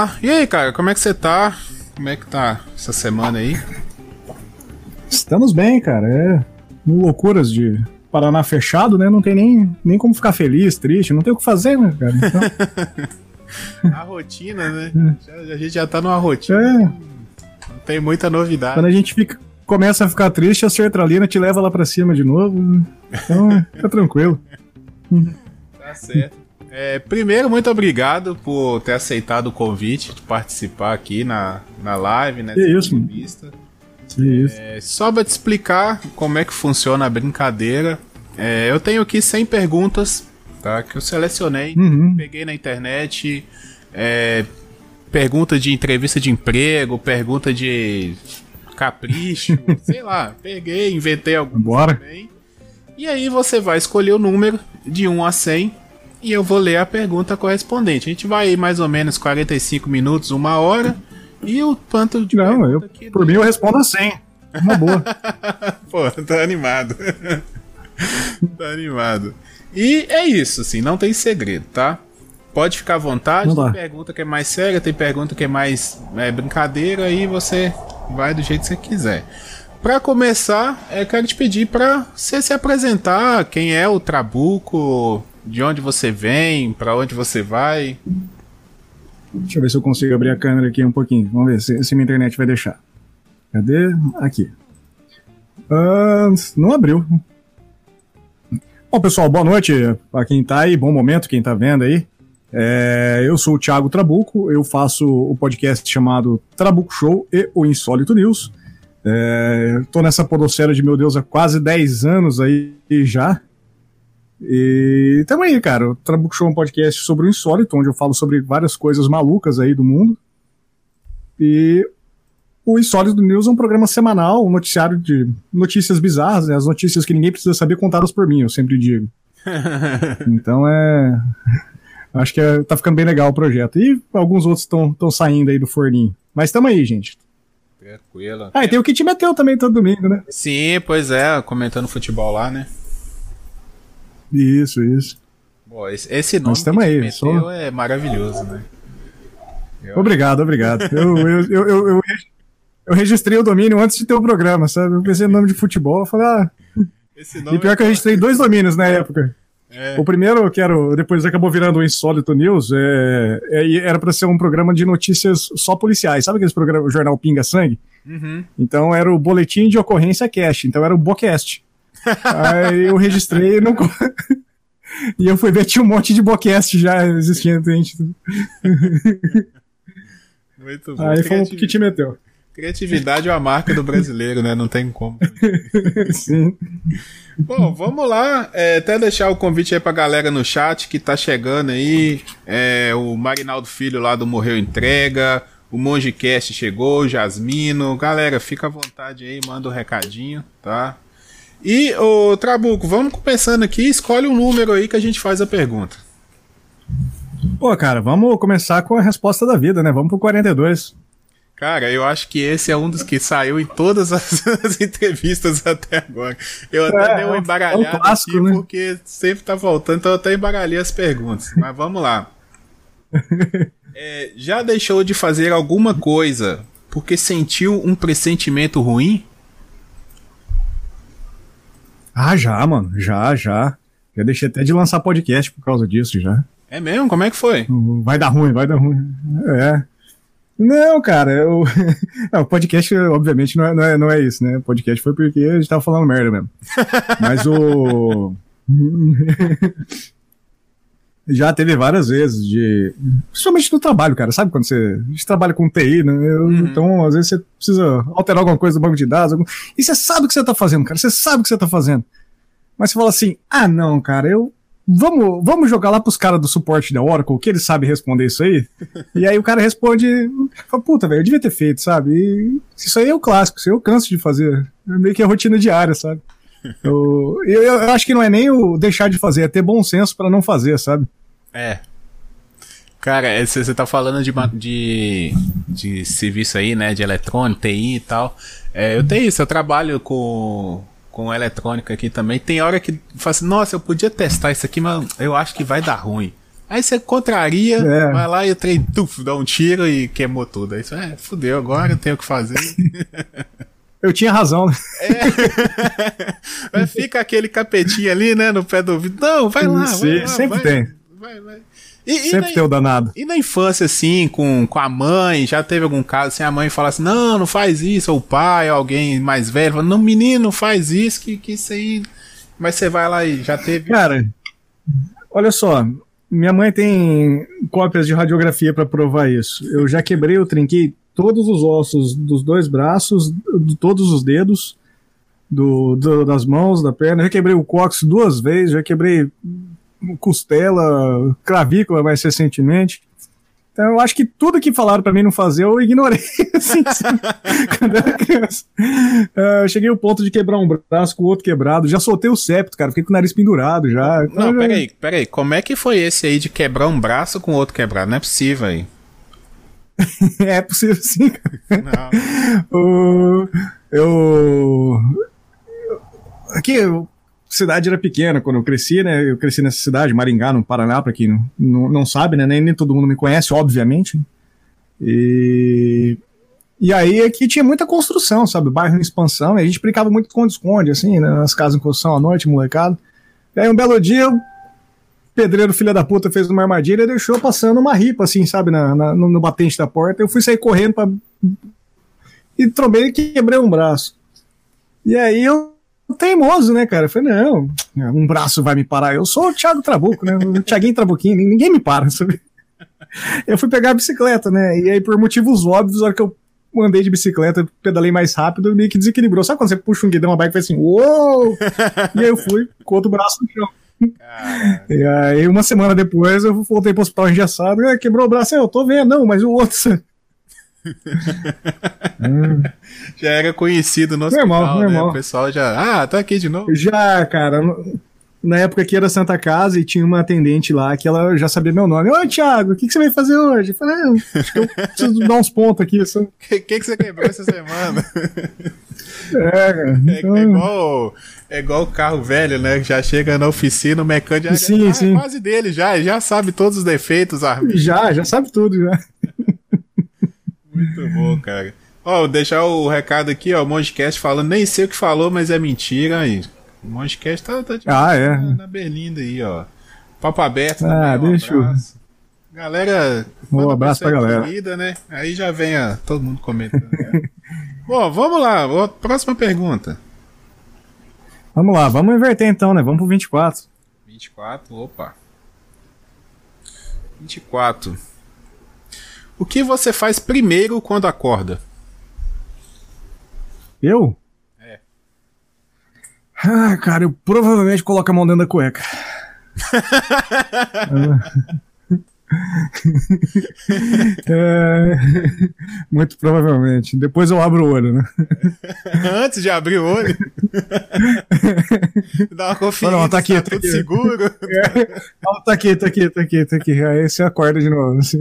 Lá. E aí, cara, como é que você tá? Como é que tá essa semana aí? Estamos bem, cara. É loucuras de Paraná fechado, né? Não tem nem, nem como ficar feliz, triste, não tem o que fazer, né, cara? Então... a rotina, né? a gente já tá numa rotina. É. Não tem muita novidade. Quando a gente fica, começa a ficar triste, a sertralina te leva lá pra cima de novo. Né? Então, fica tranquilo. Tá certo. É, primeiro, muito obrigado por ter aceitado o convite de participar aqui na, na live, né? isso. Entrevista. Isso. É, só para te explicar como é que funciona a brincadeira, é, eu tenho aqui 100 perguntas tá, que eu selecionei, uhum. peguei na internet, é, pergunta de entrevista de emprego, pergunta de capricho, sei lá, peguei, inventei algumas Bora. também. E aí você vai escolher o número de 1 a 100 e eu vou ler a pergunta correspondente. A gente vai aí mais ou menos 45 minutos, uma hora. E o quanto de Não, eu, por mim eu respondo a 100. Uma boa. Pô, tá animado. tá animado. E é isso, assim, não tem segredo, tá? Pode ficar à vontade. Tem pergunta que é mais séria, tem pergunta que é mais é, brincadeira, aí você vai do jeito que você quiser. Para começar, eu quero te pedir para você se apresentar, quem é o Trabuco, de onde você vem, para onde você vai. Deixa eu ver se eu consigo abrir a câmera aqui um pouquinho. Vamos ver se, se minha internet vai deixar. Cadê? Aqui. Uh, não abriu. Bom, pessoal, boa noite para quem tá aí, bom momento, quem tá vendo aí. É, eu sou o Thiago Trabuco, eu faço o podcast chamado Trabuco Show e o Insólito News. É, tô nessa podosfera de meu Deus há quase 10 anos aí já. E tamo aí, cara. O Trabuco Show é um podcast sobre o insólito, onde eu falo sobre várias coisas malucas aí do mundo. E o Insólito News é um programa semanal, um noticiário de notícias bizarras, né? as notícias que ninguém precisa saber contadas por mim, eu sempre digo. então é. Acho que é, tá ficando bem legal o projeto. E alguns outros estão saindo aí do forninho. Mas tamo aí, gente. Tranquilo. Ah, e tem o que te meteu também todo domingo, né? Sim, pois é, comentando futebol lá, né? Isso, isso. Bom, esse, esse nome Nós que aí, só... é maravilhoso, né? Eu... Obrigado, obrigado. eu, eu, eu, eu, eu, registrei o domínio antes de ter o programa, sabe? Eu pensei no nome de futebol, eu falei, ah. e pior é que eu registrei dois domínios na época. É. O primeiro, que era, depois acabou virando o Insólito News, é, é, era para ser um programa de notícias só policiais. Sabe aqueles programas, o jornal Pinga Sangue? Uhum. Então era o Boletim de Ocorrência Cast, então era o Bocast. Aí eu registrei e não. e eu fui ver, tinha um monte de Bocast já existindo. Gente... Muito bom. Aí foi o que te meteu. Criatividade é a marca do brasileiro, né? Não tem como. Sim. Bom, vamos lá. É, até deixar o convite aí pra galera no chat que tá chegando aí. É, o Marinaldo Filho lá do Morreu Entrega. O Mongecast chegou, o Jasmino. Galera, fica à vontade aí, manda um recadinho, tá? E, o Trabuco, vamos começando aqui. Escolhe um número aí que a gente faz a pergunta. Pô, cara, vamos começar com a resposta da vida, né? Vamos pro 42. Cara, eu acho que esse é um dos que saiu em todas as, as entrevistas até agora. Eu até é, dei uma embaralhada é um clássico, aqui, né? porque sempre tá voltando, então eu até embaralhei as perguntas. Mas vamos lá. É, já deixou de fazer alguma coisa porque sentiu um pressentimento ruim? Ah, já, mano. Já, já. Já deixei até de lançar podcast por causa disso, já. É mesmo? Como é que foi? Vai dar ruim, vai dar ruim. É. Não, cara, eu... não, podcast, obviamente, não é, não, é, não é isso, né? Podcast foi porque a gente tava falando merda mesmo. Mas o. Já teve várias vezes de. Principalmente no trabalho, cara. Sabe quando você. A gente trabalha com TI, né? Uhum. Então, às vezes, você precisa alterar alguma coisa no banco de dados. Algum... E você sabe o que você tá fazendo, cara. Você sabe o que você tá fazendo. Mas você fala assim: ah, não, cara, eu vamos, vamos jogar lá pros caras do suporte da Oracle, que eles sabem responder isso aí. e aí o cara responde, fala, puta, velho, eu devia ter feito, sabe? E isso aí é o clássico, isso aí eu canso de fazer. É meio que a rotina diária, sabe? Eu, eu, eu, acho que não é nem o deixar de fazer, é ter bom senso para não fazer, sabe? É. Cara, você tá falando de, de, de serviço aí, né? De eletrônico, TI e tal. É, eu tenho isso, eu trabalho com com eletrônica aqui também. Tem hora que fala assim, nossa, eu podia testar isso aqui, mas eu acho que vai dar ruim. Aí você contraria, é. vai lá e o trem tuf, dá um tiro e queimou tudo. Aí você, é, fudeu, agora eu tenho o que fazer. Eu tinha razão, né? É. Fica aquele capetinho ali, né, no pé do ouvido. Não, vai lá, vai lá Sempre vai, tem. Vai, vai. E, sempre e tem o danado. E na infância, assim, com, com a mãe, já teve algum caso assim, a mãe fala assim, não, não faz isso, ou o pai, ou alguém mais velho, fala, não, menino, faz isso, que, que isso aí... Mas você vai lá e já teve... Cara, olha só, minha mãe tem cópias de radiografia para provar isso. Eu já quebrei, eu trinquei todos os ossos dos dois braços, de todos os dedos, do, do, das mãos, da perna. Já quebrei o cóccix duas vezes, já quebrei costela, clavícula mais recentemente. Então eu acho que tudo que falaram para mim não fazer eu ignorei. assim, quando eu era criança. Uh, eu cheguei ao ponto de quebrar um braço com o outro quebrado. Já soltei o septo, cara. Fiquei com o nariz pendurado já. Então, não, peraí, peraí. Como é que foi esse aí de quebrar um braço com o outro quebrado? Não é possível aí. é possível sim. Não. o, eu. Aqui, a cidade era pequena quando eu cresci, né? Eu cresci nessa cidade, Maringá, no Paraná, pra quem não, não, não sabe, né? Nem, nem todo mundo me conhece, obviamente. E. E aí aqui tinha muita construção, sabe? Bairro em expansão, e a gente brincava muito com esconde, assim, né? nas casas em construção à noite, molecada. E aí um belo dia eu pedreiro filha da puta fez uma armadilha e deixou passando uma ripa, assim, sabe, na, na no, no, batente da porta. Eu fui sair correndo pra... e trombei e quebrei um braço. E aí eu teimoso, né, cara? Eu falei, não, um braço vai me parar. Eu sou o Thiago Trabuco, né? O Thiaguinho Trabuquinho, ninguém me para, sabe? Eu fui pegar a bicicleta, né? E aí, por motivos óbvios, na hora que eu andei de bicicleta, pedalei mais rápido, meio que desequilibrou. Sabe quando você puxa um guidão, a bike faz assim, uou! e aí eu fui com outro braço no chão. E aí, uma semana depois, eu voltei pro hospital engessado. Ah, quebrou o braço. Eu tô vendo, não, mas o outro. Já era conhecido no hospital, normal, né? Normal. O pessoal já. Ah, tá aqui de novo. Já, cara. Na época que era Santa Casa e tinha uma atendente lá que ela já sabia meu nome. Oi, Thiago, o que, que você vai fazer hoje? Eu falei, ah, acho que eu preciso dar uns pontos aqui. O que, que, que você quebrou essa semana? É, cara. Então... É, é, igual é igual o carro velho, né? Já chega na oficina, o mecânico já, sim, ah, sim. É quase dele já, já sabe todos os defeitos. Ah. Já, já sabe tudo, já. Muito bom, cara. Ó, deixar o recado aqui, ó, o Mongecast falando, nem sei o que falou, mas é mentira aí. O Mongecast tá, tá tipo, ah, é. na, na Berlinda aí, ó. Papo aberto ah, também, um deixa abraço. Eu... Galera, um abraço pra galera. Comida, né? Aí já vem a, todo mundo comentando. Né? Bom, vamos lá, próxima pergunta. Vamos lá, vamos inverter então, né? Vamos pro 24. 24, opa. 24. O que você faz primeiro quando acorda? Eu? É. Ah, cara, eu provavelmente coloco a mão dentro da cueca. é, muito provavelmente. Depois eu abro o olho, né? Antes de abrir o olho? Dá uma conferência. Não, não, tá aqui, tá, tá tudo aqui. seguro. É, não, tá aqui, tá aqui, tá aqui, tá aqui. Aí você acorda de novo. Assim.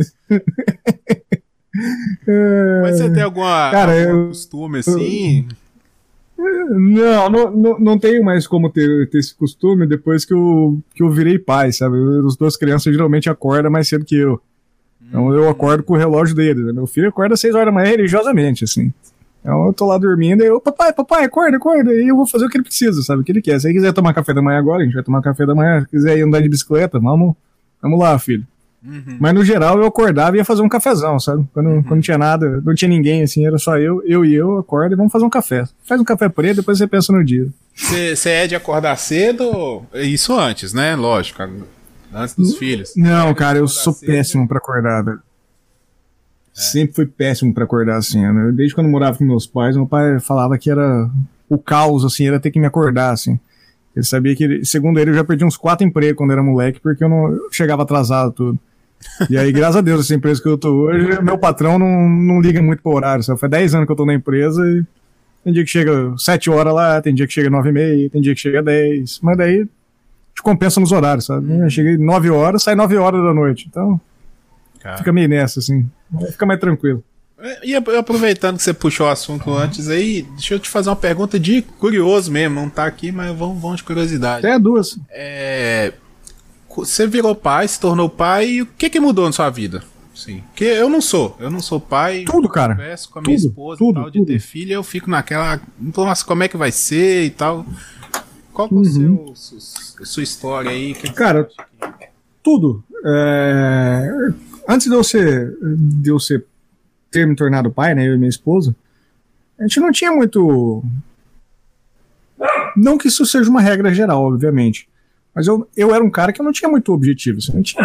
Mas você tem alguma, Cara, algum eu, costume assim? Não, não, não, não tenho mais como ter, ter esse costume depois que eu, que eu virei pai, sabe? As duas crianças geralmente acordam mais cedo que eu. Então eu acordo com o relógio deles. Né? Meu filho acorda às 6 horas da manhã religiosamente, assim. Então eu tô lá dormindo e eu, papai, papai, acorda, acorda. E eu vou fazer o que ele precisa, sabe? O que ele quer. Se ele quiser tomar café da manhã agora, a gente vai tomar café da manhã. Se quiser ir andar de bicicleta, vamos, vamos lá, filho. Uhum. Mas no geral eu acordava e ia fazer um cafezão, sabe? Quando, uhum. quando não tinha nada, não tinha ninguém, assim, era só eu, eu e eu, acordo e vamos fazer um café. Faz um café preto, depois você pensa no dia. Você é de acordar cedo? Isso antes, né? Lógico. Antes dos filhos. Não, cara, eu sou cedo, péssimo para acordar. É. Sempre fui péssimo para acordar assim. Né? Desde quando eu morava com meus pais, meu pai falava que era o caos, assim, era ter que me acordar, assim. Ele sabia que, segundo ele, eu já perdi uns quatro empregos quando era moleque, porque eu não eu chegava atrasado tudo. E aí, graças a Deus, essa empresa que eu tô hoje, meu patrão não, não liga muito pro horário. Só faz 10 anos que eu tô na empresa e tem dia que chega 7 horas lá, tem dia que chega 9 e meia, tem dia que chega 10. Mas daí te compensa nos horários, sabe? Eu cheguei 9 horas, sai 9 horas da noite. Então, Cara. fica meio nessa, assim. Fica mais tranquilo. E aproveitando que você puxou o assunto antes aí, deixa eu te fazer uma pergunta de curioso mesmo, não tá aqui, mas vamos, vamos de curiosidade. Até duas. É, você virou pai, se tornou pai, e o que que mudou na sua vida? Sim. Porque eu não sou, eu não sou pai. Tudo, cara. Converso com a minha Tudo, esposa tudo, e tal, de tudo. ter filho, eu fico naquela. Nossa, como é que vai ser e tal. Qual que é Uhum. seu, su- sua história aí? Que Cara, que- Tudo. É, Antes de eu ser, de eu ser ter me tornado pai, né, eu e minha esposa, a gente não tinha muito. Não que isso seja uma regra geral, obviamente. Mas eu, eu era um cara que eu não tinha muito objetivo. Assim, não tinha.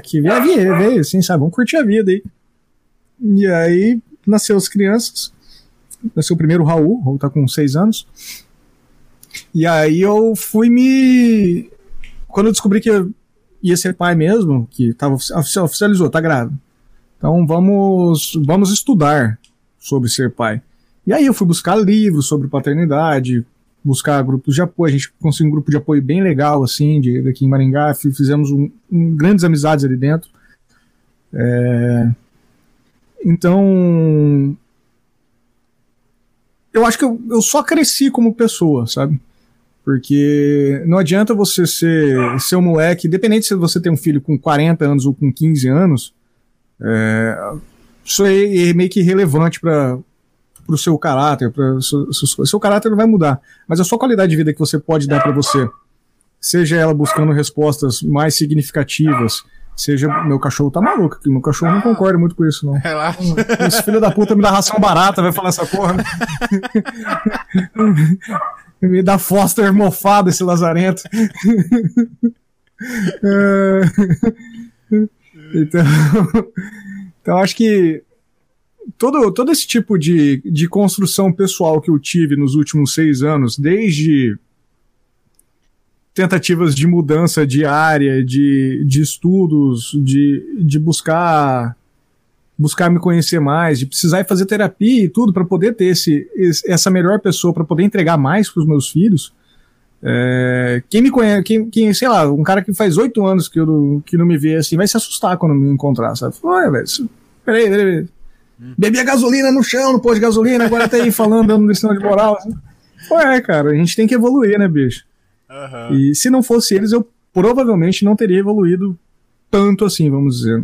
Que veio a assim, sabe? Vamos curtir a vida aí. E aí nasceu as crianças. Nasceu o primeiro Raul, o Raul tá com seis anos. E aí eu fui me. Quando eu descobri que ia ser pai mesmo, que tava ofici- oficializou, tá grávida. Então vamos, vamos estudar sobre ser pai. E aí eu fui buscar livros sobre paternidade, buscar grupos de apoio. A gente conseguiu um grupo de apoio bem legal, assim, de, aqui em Maringá. Fi- Fizemos um- um- grandes amizades ali dentro. É, Então, eu acho que eu, eu só cresci como pessoa, sabe? Porque não adianta você ser, ser um moleque, independente se você tem um filho com 40 anos ou com 15 anos, é, isso é, é meio que irrelevante para o seu caráter, para seu, seu, seu caráter não vai mudar, mas a sua qualidade de vida que você pode dar para você, seja ela buscando respostas mais significativas, seja meu cachorro tá maluco, que meu cachorro não concorda muito com isso não. Relaxa. Esse filho da puta me dá ração barata, vai falar essa porra. né? me dá Foster mofado esse lazarento. É, então, então, acho que todo, todo esse tipo de, de construção pessoal que eu tive nos últimos seis anos, desde tentativas de mudança de área, de, de estudos, de, de buscar buscar me conhecer mais, de precisar ir fazer terapia e tudo para poder ter esse, essa melhor pessoa para poder entregar mais para os meus filhos. É, quem me conhece, quem, quem, sei lá, um cara que faz oito anos que, eu, que não me vê assim, vai se assustar quando me encontrar, sabe? Olha, velho, peraí, peraí, peraí. Bebi a gasolina no chão, no posto de gasolina, agora tá aí falando, dando lição de moral. Assim. Ué, cara, a gente tem que evoluir, né, bicho? Aham. E se não fosse eles, eu provavelmente não teria evoluído tanto assim, vamos dizer.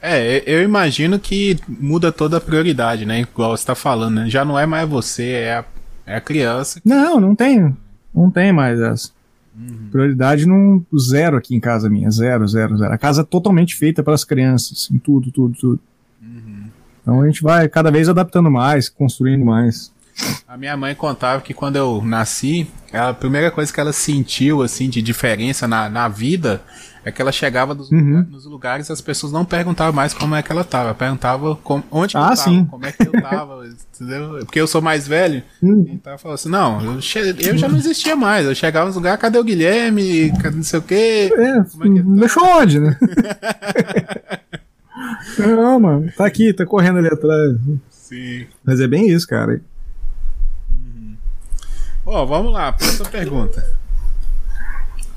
É, eu imagino que muda toda a prioridade, né? Igual você tá falando, né? Já não é mais você, é a, é a criança. Não, não tem. Não tem mais essa. Prioridade não zero aqui em casa minha, zero, zero, zero. A casa é totalmente feita para as crianças, em tudo, tudo, tudo. Então a gente vai cada vez adaptando mais, construindo mais. A minha mãe contava que quando eu nasci, a primeira coisa que ela sentiu, assim, de diferença na, na vida é que ela chegava dos Uhum. lugar- nos lugares e as pessoas não perguntavam mais como é que ela tava, perguntavam como, onde Ah, eu tava, sim. como é que eu tava, entendeu? Porque eu sou mais velho, Hum. então ela falou assim, não, eu, eu já não existia mais, eu chegava nos lugares, cadê o Guilherme, cadê não sei o quê, É, é que tá? deixou onde, né? não, mano, tá aqui, tá correndo ali atrás. Sim. Mas é bem isso, cara. Ó, vamos lá, próxima pergunta.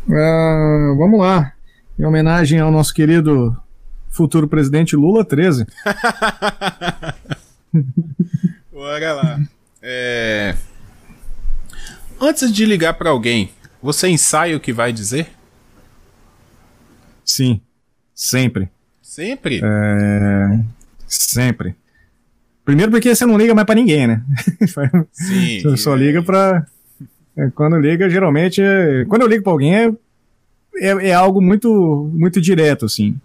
Ah, vamos lá. Em homenagem ao nosso querido futuro presidente Lula 13. Bora lá. É... Antes de ligar pra alguém, você ensaia o que vai dizer? Sim, sempre. Sempre? É, sempre. Primeiro porque você não liga mais pra ninguém, né? Sim. Você só liga pra. é, quando liga, geralmente. é- Quando eu ligo pra alguém é, é, é algo muito, muito direto, assim.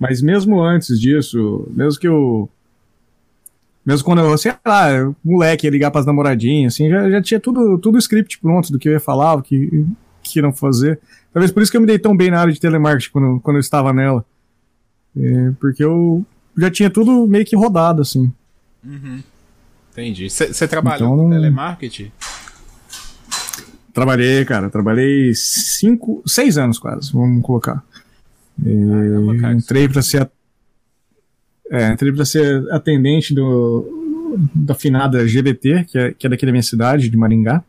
Mas mesmo antes disso, mesmo que eu. Mesmo quando eu, sei lá, eu, moleque ia ligar pras namoradinhas, assim, já, já tinha tudo, tudo script pronto do que eu ia falar, o que, que não fazer. Talvez por isso que eu me dei tão bem na área de telemarketing quando, quando eu estava nela. É, porque eu já tinha tudo meio que rodado, assim. Entendi. Você trabalhou Então, com telemarketing? Trabalhei, cara, trabalhei cinco, seis anos quase, vamos colocar. Caramba, cara, entrei para ser, é, entrei para ser atendente do da finada GVT, que é, que é daqui da minha cidade, de Maringá.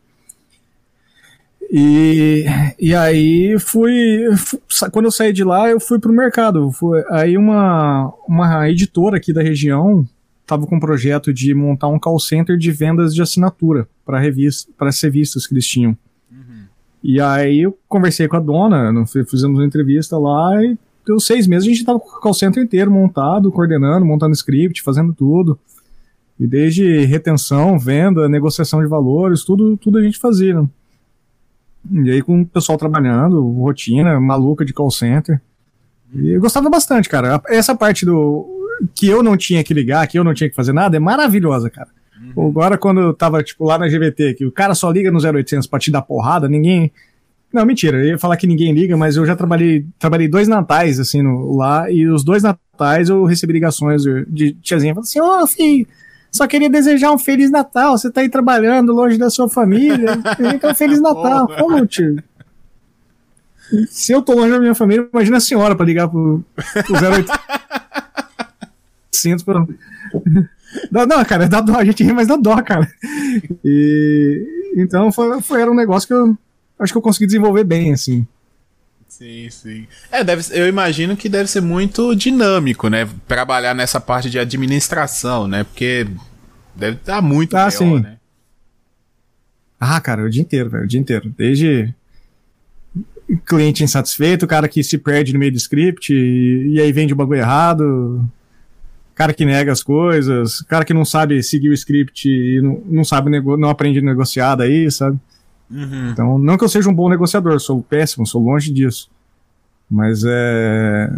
E, e aí fui, quando eu saí de lá, eu fui pro mercado. Foi, aí uma, uma editora aqui da região estava com um projeto de montar um call center de vendas de assinatura para revista, as revistas que eles tinham. E aí eu conversei com a dona, fizemos uma entrevista lá e deu seis meses a gente tava com o call center inteiro montado, coordenando, montando script, fazendo tudo. E desde retenção, venda, negociação de valores, tudo, tudo a gente fazia. Né? E aí com o pessoal trabalhando, rotina maluca de call center. E eu gostava bastante, cara. Essa parte do que eu não tinha que ligar, que eu não tinha que fazer nada, é maravilhosa, cara. Uhum. Agora, quando eu tava, tipo, lá na GVT, que o cara só liga no 0800 pra te dar porrada, ninguém. Não, mentira, eu ia falar que ninguém liga, mas eu já trabalhei, trabalhei dois natais, assim, no, lá, e os dois natais eu recebi ligações de tiazinha, falando assim, ô, oh, filho, só queria desejar um Feliz Natal, você tá aí trabalhando longe da sua família, então Feliz Natal, como, tio? Se eu tô longe da minha família, imagina a senhora pra ligar pro, pro 0800 pra... Não, não, cara, dá dó, a gente ri, mas dá dó, cara. E, então foi, foi, era um negócio que eu acho que eu consegui desenvolver bem, assim. Sim, sim. É, deve, eu imagino que deve ser muito dinâmico, né? Trabalhar nessa parte de administração, né? Porque deve estar muito ah, sim. né? Ah, cara, o dia inteiro, velho, o dia inteiro. Desde cliente insatisfeito, cara que se perde no meio do script e, e aí vende o bagulho errado, cara que nega as coisas, cara que não sabe seguir o script e não, não sabe, não aprende a negociar daí, sabe? Uhum. Então, não que eu seja um bom negociador, sou péssimo, sou longe disso. Mas é.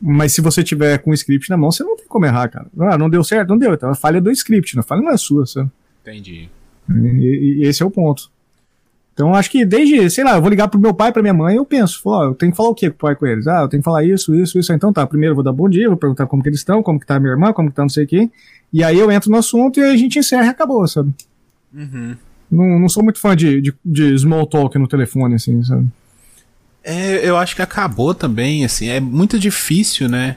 Mas se você tiver com o script na mão, você não tem como errar, cara. Ah, não deu certo, não deu. Então a falha é do script, a falha não é sua, sabe? Entendi. E, e esse é o ponto. Então acho que desde, sei lá, eu vou ligar pro meu pai, pra minha mãe, eu penso, ó, eu tenho que falar o quê com o pai com eles? Ah, eu tenho que falar isso, isso, isso. Então tá, primeiro eu vou dar bom dia, vou perguntar como que eles estão, como que tá a minha irmã, como que tá não sei o quê. E aí eu entro no assunto e a gente encerra e acabou, sabe? Uhum. Não, não sou muito fã de, de, de small talk no telefone, assim, sabe? É, eu acho que acabou também, assim, é muito difícil, né?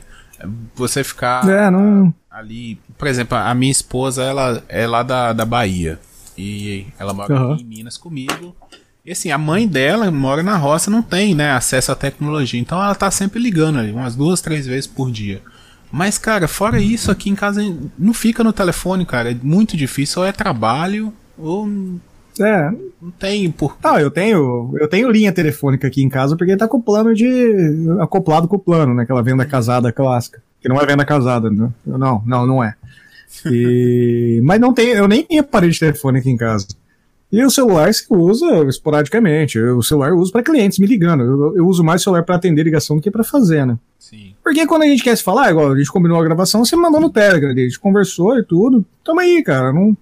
Você ficar é, não... ali. Por exemplo, a minha esposa, ela é lá da, da Bahia. E ela mora uhum. em Minas comigo. E assim, a mãe dela mora na roça, não tem, né, acesso à tecnologia. Então ela tá sempre ligando ali, umas duas, três vezes por dia. Mas, cara, fora isso, aqui em casa não fica no telefone, cara. É muito difícil. Ou é trabalho, ou. É. Não tem por. Não, eu tenho, eu tenho linha telefônica aqui em casa porque tá com o plano de. acoplado com o plano, né? Aquela venda casada clássica. Que não é venda casada, né? Não, não, não é. E... Mas não tem, eu nem tenho aparelho de telefone aqui em casa. E o celular se usa esporadicamente. O celular eu uso para clientes me ligando. Eu, eu uso mais o celular para atender ligação do que para fazer, né? Sim. Porque quando a gente quer se falar, igual a gente combinou a gravação, você mandou no Telegram, a gente conversou e tudo. Tamo aí, cara. Não,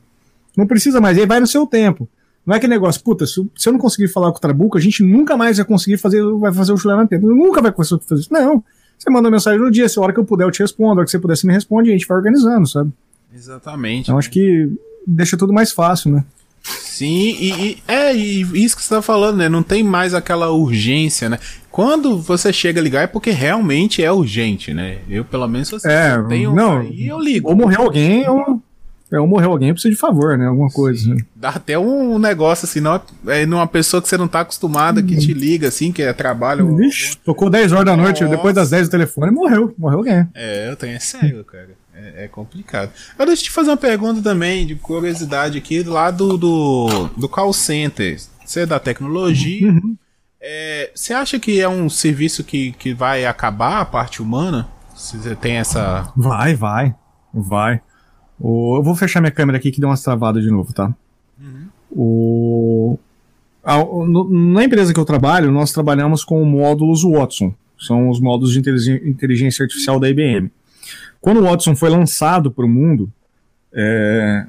não precisa mais. Aí vai no seu tempo. Não é que negócio, puta, se, se, eu não conseguir falar com o Trabuco, a gente nunca mais vai conseguir fazer, vai fazer o chulé na tempo. Nunca vai conseguir fazer isso. Não. Você manda mensagem no dia, se a hora que eu puder eu te respondo, a hora que você puder você me responde, e a gente vai organizando, sabe? Exatamente. Então né? acho que deixa tudo mais fácil, né? Sim, e, e, é e isso que você tá falando, né? Não tem mais aquela urgência, né? Quando você chega a ligar é porque realmente é urgente, né? Eu, pelo menos, você é, tenho não, aí, eu ligo. Ou morreu alguém, ou, é, ou morreu alguém, precisa de favor, né? Alguma coisa. Né? Dá até um negócio assim, não, é numa pessoa que você não tá acostumada, que te liga, assim, que é trabalho. Vixe, tocou 10 horas da noite, Nossa. depois das 10 do telefone, morreu, morreu alguém. É, eu tenho, é sério, cara. É, é, complicado. Agora deixa eu te fazer uma pergunta também, de curiosidade aqui, do lado do, do call center. Você é da tecnologia. Uhum. É, você acha que é um serviço que, que vai acabar a parte humana? Se você tem essa. Vai, vai. Vai. O, eu vou fechar minha câmera aqui que deu umas travadas de novo, tá? Uhum. O, a, no, na empresa que eu trabalho, nós trabalhamos com módulos Watson. São os módulos de inteligência artificial da IBM. Quando o Watson foi lançado para o mundo, é,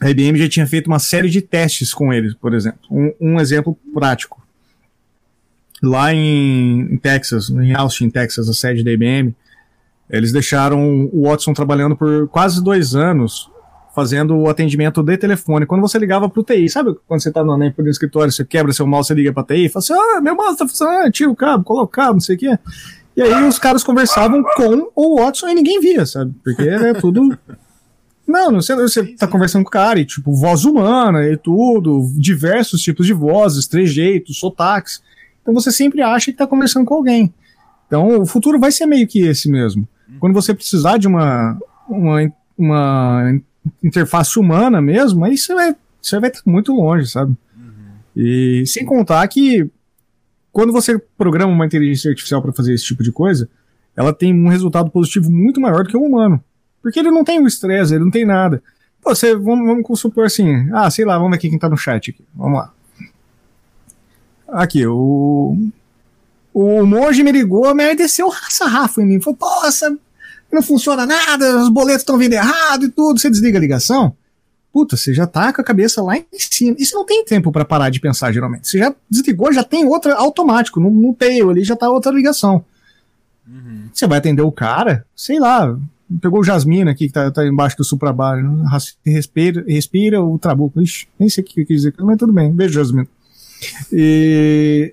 a IBM já tinha feito uma série de testes com ele, por exemplo. Um, um exemplo prático. Lá em, em, Texas, em Austin, Texas, a sede da IBM, eles deixaram o Watson trabalhando por quase dois anos fazendo o atendimento de telefone. Quando você ligava para o TI, sabe quando você está no, escritório, você quebra seu mouse, você liga para TI e fala assim: ah, meu mouse está funcionando, ah, tira o cabo, coloca o cabo, não sei o quê. E aí os caras conversavam com o Watson e ninguém via, sabe? Porque é tudo. Não, você, você tá conversando com o cara e, tipo, voz humana e tudo, diversos tipos de vozes, trejeitos, sotaques. Então você sempre acha que tá conversando com alguém. Então o futuro vai ser meio que esse mesmo. Quando você precisar de uma, uma, uma interface humana mesmo, aí você vai, você vai estar muito longe, sabe? E sem contar que quando você programa uma inteligência artificial para fazer esse tipo de coisa, ela tem um resultado positivo muito maior do que o humano. Porque ele não tem o estresse, ele não tem nada. Pô, você, vamos, vamos supor assim, ah, sei lá, vamos ver aqui quem tá no chat aqui. Vamos lá. Aqui, o. O monge me ligou, mas desceu sarrafo em mim. Falou, essa, não funciona nada, os boletos estão vindo errado e tudo. Você desliga a ligação, puta, você já tá com a cabeça lá em cima. E você não tem tempo para parar de pensar, geralmente. Você já desligou, já tem outra automático, no, no tail ali já tá outra ligação. Uhum. Você vai atender o cara, sei lá, pegou o Jasmine aqui, que tá, tá embaixo do suprabar, respira, respira o trabuco. Ixi, nem sei o que eu quis dizer, mas tudo bem. Beijo, Jasmine. E...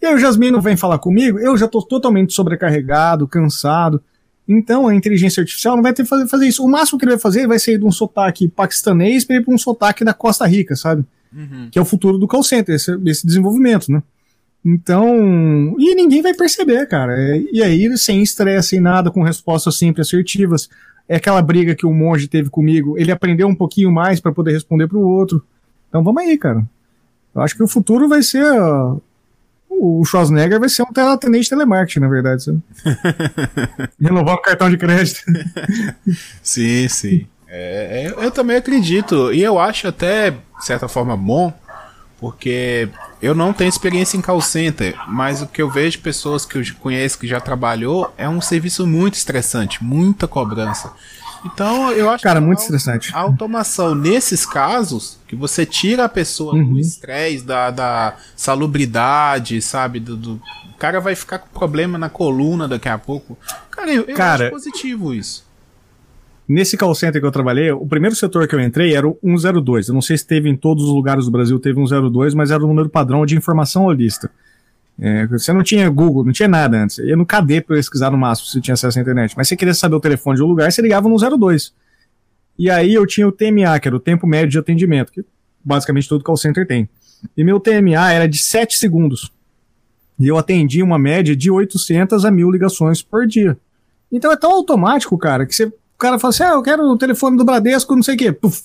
e aí o Jasmine vem falar comigo, eu já tô totalmente sobrecarregado, cansado. Então a inteligência artificial não vai ter que fazer, fazer isso. O máximo que ele vai fazer vai ser de um sotaque paquistanês para ir para um sotaque da Costa Rica, sabe? Uhum. Que é o futuro do call center, esse, esse desenvolvimento, né? Então, e ninguém vai perceber, cara. É, e aí, sem estresse, sem nada, com respostas sempre assertivas. É aquela briga que o monge teve comigo. Ele aprendeu um pouquinho mais para poder responder para o outro. Então vamos aí, cara. Eu acho que o futuro vai ser. Uh, o Schwarzenegger vai ser um atendente telemarketing, na verdade. Sabe? Renovar o cartão de crédito. sim, sim. É, é, eu também acredito. E eu acho até, de certa forma, bom porque eu não tenho experiência em call center, mas o que eu vejo pessoas que eu conheço que já trabalhou é um serviço muito estressante, muita cobrança. Então eu acho Cara, muito a, estressante. A automação nesses casos, que você tira a pessoa uhum. do estresse, da, da salubridade, sabe? Do, do, o cara vai ficar com problema na coluna daqui a pouco. Cara, eu, eu cara, acho positivo isso. Nesse call center que eu trabalhei, o primeiro setor que eu entrei era o 102. Eu não sei se teve em todos os lugares do Brasil, teve 102, mas era o número padrão de informação ou lista. É, você não tinha Google, não tinha nada antes. Ia no KD para pesquisar no máximo se tinha acesso à internet. Mas você queria saber o telefone de um lugar, você ligava no 02. E aí eu tinha o TMA, que era o tempo médio de atendimento, que basicamente todo call center tem. E meu TMA era de 7 segundos. E eu atendi uma média de 800 a 1000 ligações por dia. Então é tão automático, cara, que você o cara fala assim: ah, eu quero o telefone do Bradesco, não sei o quê. Puf,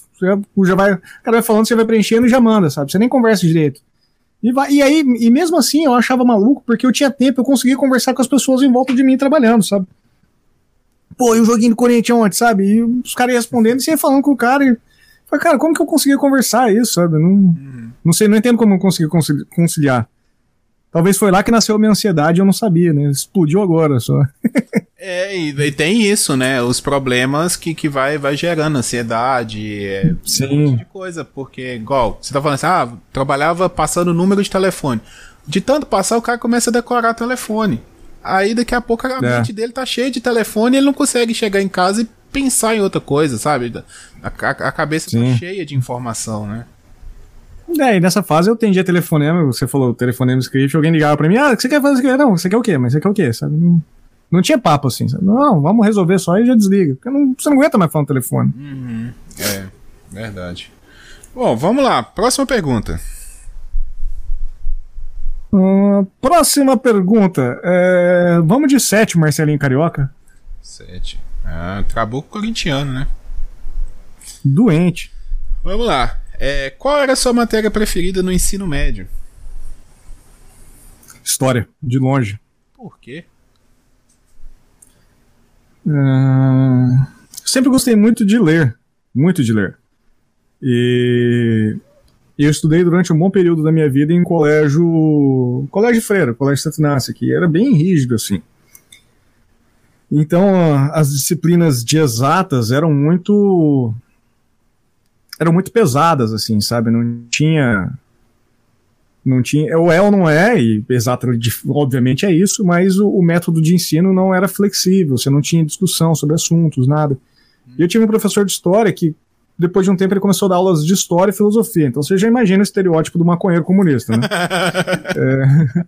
já vai, o cara vai falando, você vai preenchendo e já manda, sabe? Você nem conversa direito. E, vai, e aí, e mesmo assim, eu achava maluco, porque eu tinha tempo, eu conseguia conversar com as pessoas em volta de mim trabalhando, sabe? Pô, e o joguinho do Corinthians ontem, sabe? E os caras respondendo e você ia falando com o cara. E, falei, cara, como que eu conseguia conversar isso, sabe? Não, uhum. não sei, não entendo como eu consegui conciliar. Talvez foi lá que nasceu a minha ansiedade, eu não sabia, né? Explodiu agora só. É, e, tem isso, né? Os problemas que, que vai, vai gerando ansiedade, é, Sim. um monte de coisa, porque, igual, você tá falando assim, ah, trabalhava passando o número de telefone. De tanto passar, o cara começa a decorar telefone. Aí daqui a pouco a é. mente dele tá cheia de telefone e ele não consegue chegar em casa e pensar em outra coisa, sabe? A, a, a cabeça tá Sim. tá cheia de informação, né? É, e nessa fase eu atendia telefonema, você falou telefonema script, alguém ligava pra mim, ah, o você quer fazer? Não, você quer o quê? Mas você quer o quê? Sabe? Não tinha papo assim. Sabe? Não, vamos resolver só e já desliga. Porque não, você não aguenta mais falar no telefone. Uhum. É, verdade. Bom, vamos lá. Próxima pergunta. Uh, próxima pergunta. É, vamos de 7, Marcelinho Carioca? 7. Ah, trabuco corintiano, né? Doente. Vamos lá. É, qual era a sua matéria preferida no ensino médio? História, de longe. Por quê? Uh, sempre gostei muito de ler, muito de ler. E eu estudei durante um bom período da minha vida em colégio, colégio freira, colégio Santinácia, que era bem rígido assim. Então as disciplinas de exatas eram muito eram muito pesadas assim, sabe? Não tinha não tinha, ou é ou não é, e exato, obviamente é isso, mas o, o, método de ensino não era flexível, você não tinha discussão sobre assuntos, nada. E eu tive um professor de história que, depois de um tempo, ele começou a dar aulas de história e filosofia. Então você já imagina o estereótipo do maconheiro comunista, né? é...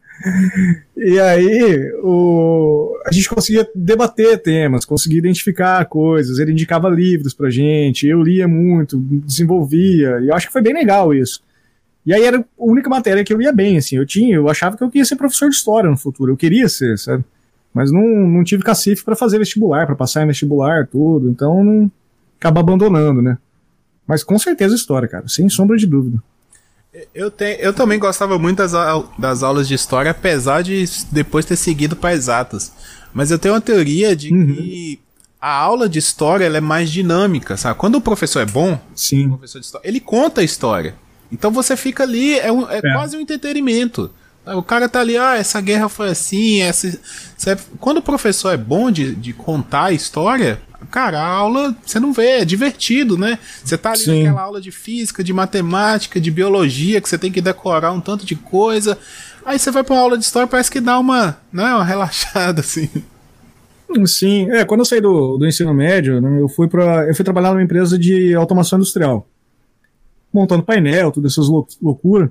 E aí, o... a gente conseguia debater temas, conseguia identificar coisas, ele indicava livros pra gente, eu lia muito, desenvolvia, e eu acho que foi bem legal isso. E aí era a única matéria que eu ia bem, assim. Eu tinha, eu achava que eu queria ser professor de história no futuro. Eu queria ser, sabe? Mas não, não tive cacife para fazer vestibular, para passar em vestibular, tudo. Então não acaba abandonando, né? Mas com certeza história, cara, sem sombra de dúvida. Eu, tenho, eu também gostava muito das, das aulas de história, apesar de depois ter seguido para exatas. Mas eu tenho uma teoria de uhum. que a aula de história é mais dinâmica, sabe? Quando o professor é bom, Sim. Professor história, ele conta a história. Então você fica ali, é, um, é, é. quase um entretenimento. O cara tá ali, ah, essa guerra foi assim, essa. Quando o professor é bom de, de contar a história, cara, a aula você não vê, é divertido, né? Você tá ali Sim. naquela aula de física, de matemática, de biologia, que você tem que decorar um tanto de coisa. Aí você vai pra uma aula de história, parece que dá uma, né, uma relaxada, assim. Sim, é, quando eu saí do, do ensino médio, né, eu fui para eu fui trabalhar numa empresa de automação industrial. Montando painel, todas essas loucuras.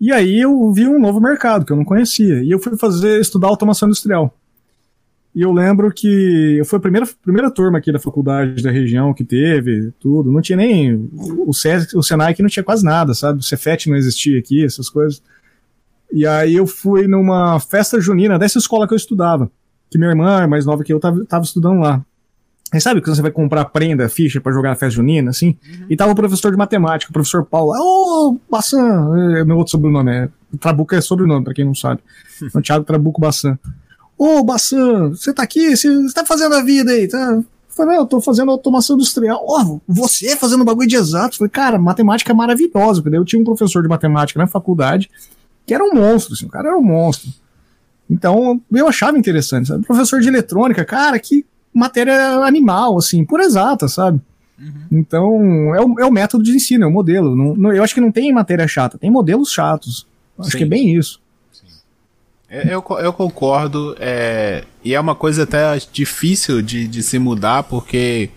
E aí eu vi um novo mercado que eu não conhecia. E eu fui fazer estudar automação industrial. E eu lembro que eu fui a primeira, primeira turma aqui da faculdade da região que teve, tudo. Não tinha nem. O, o Senai aqui não tinha quase nada, sabe? O Cefet não existia aqui, essas coisas. E aí eu fui numa festa junina dessa escola que eu estudava. Que minha irmã, mais nova que eu, tava, tava estudando lá. Aí sabe quando você vai comprar prenda, ficha para jogar na festa junina, assim? Uhum. E tava o professor de matemática, o professor Paulo. Ô, oh, Bassan! É, meu outro sobrenome é. Trabuco é sobrenome, pra quem não sabe. É o Thiago Trabuco Bassan. Ô, oh, Bassan, você tá aqui? Você tá fazendo a vida aí? Tá? Eu falei, eu tô fazendo automação industrial. Ó, oh, você fazendo bagulho de exatos? falei, cara, matemática é maravilhosa. Porque eu tinha um professor de matemática na faculdade que era um monstro, assim, o cara era um monstro. Então, eu achava interessante, sabe? Professor de eletrônica, cara, que matéria animal, assim, por exata, sabe? Uhum. Então, é o, é o método de ensino, é o modelo. Não, não, eu acho que não tem matéria chata, tem modelos chatos. Acho Sim. que é bem isso. É, eu, eu concordo, é, e é uma coisa até difícil de, de se mudar, porque,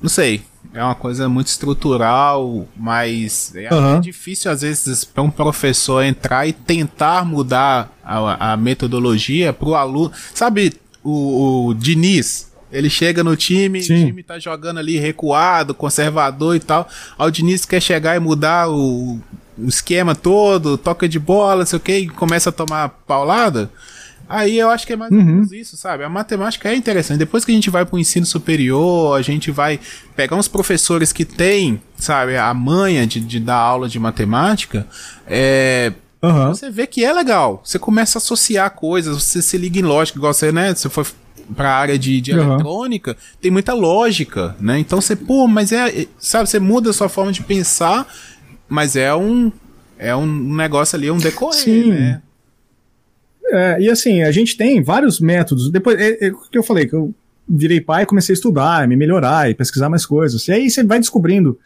não sei, é uma coisa muito estrutural, mas é uhum. difícil às vezes para um professor entrar e tentar mudar a, a metodologia para o aluno. Sabe o, o Diniz? Ele chega no time, Sim. o time tá jogando ali recuado, conservador e tal. Aí o Diniz quer chegar e mudar o, o esquema todo, toca de bola, sei o que, e começa a tomar paulada. Aí eu acho que é mais ou uhum. menos isso, sabe? A matemática é interessante. Depois que a gente vai para o ensino superior, a gente vai pegar uns professores que têm, sabe, a manha de, de dar aula de matemática, é, uhum. você vê que é legal. Você começa a associar coisas, você se liga em lógica, igual você, né? Você foi para a área de, de uhum. eletrônica, tem muita lógica, né? Então você, pô, mas é, sabe, você muda a sua forma de pensar mas é um é um negócio ali, um decorrer, Sim. né? É, e assim, a gente tem vários métodos. Depois, é, é, o que eu falei, que eu virei pai e comecei a estudar, me melhorar e pesquisar mais coisas. E aí você vai descobrindo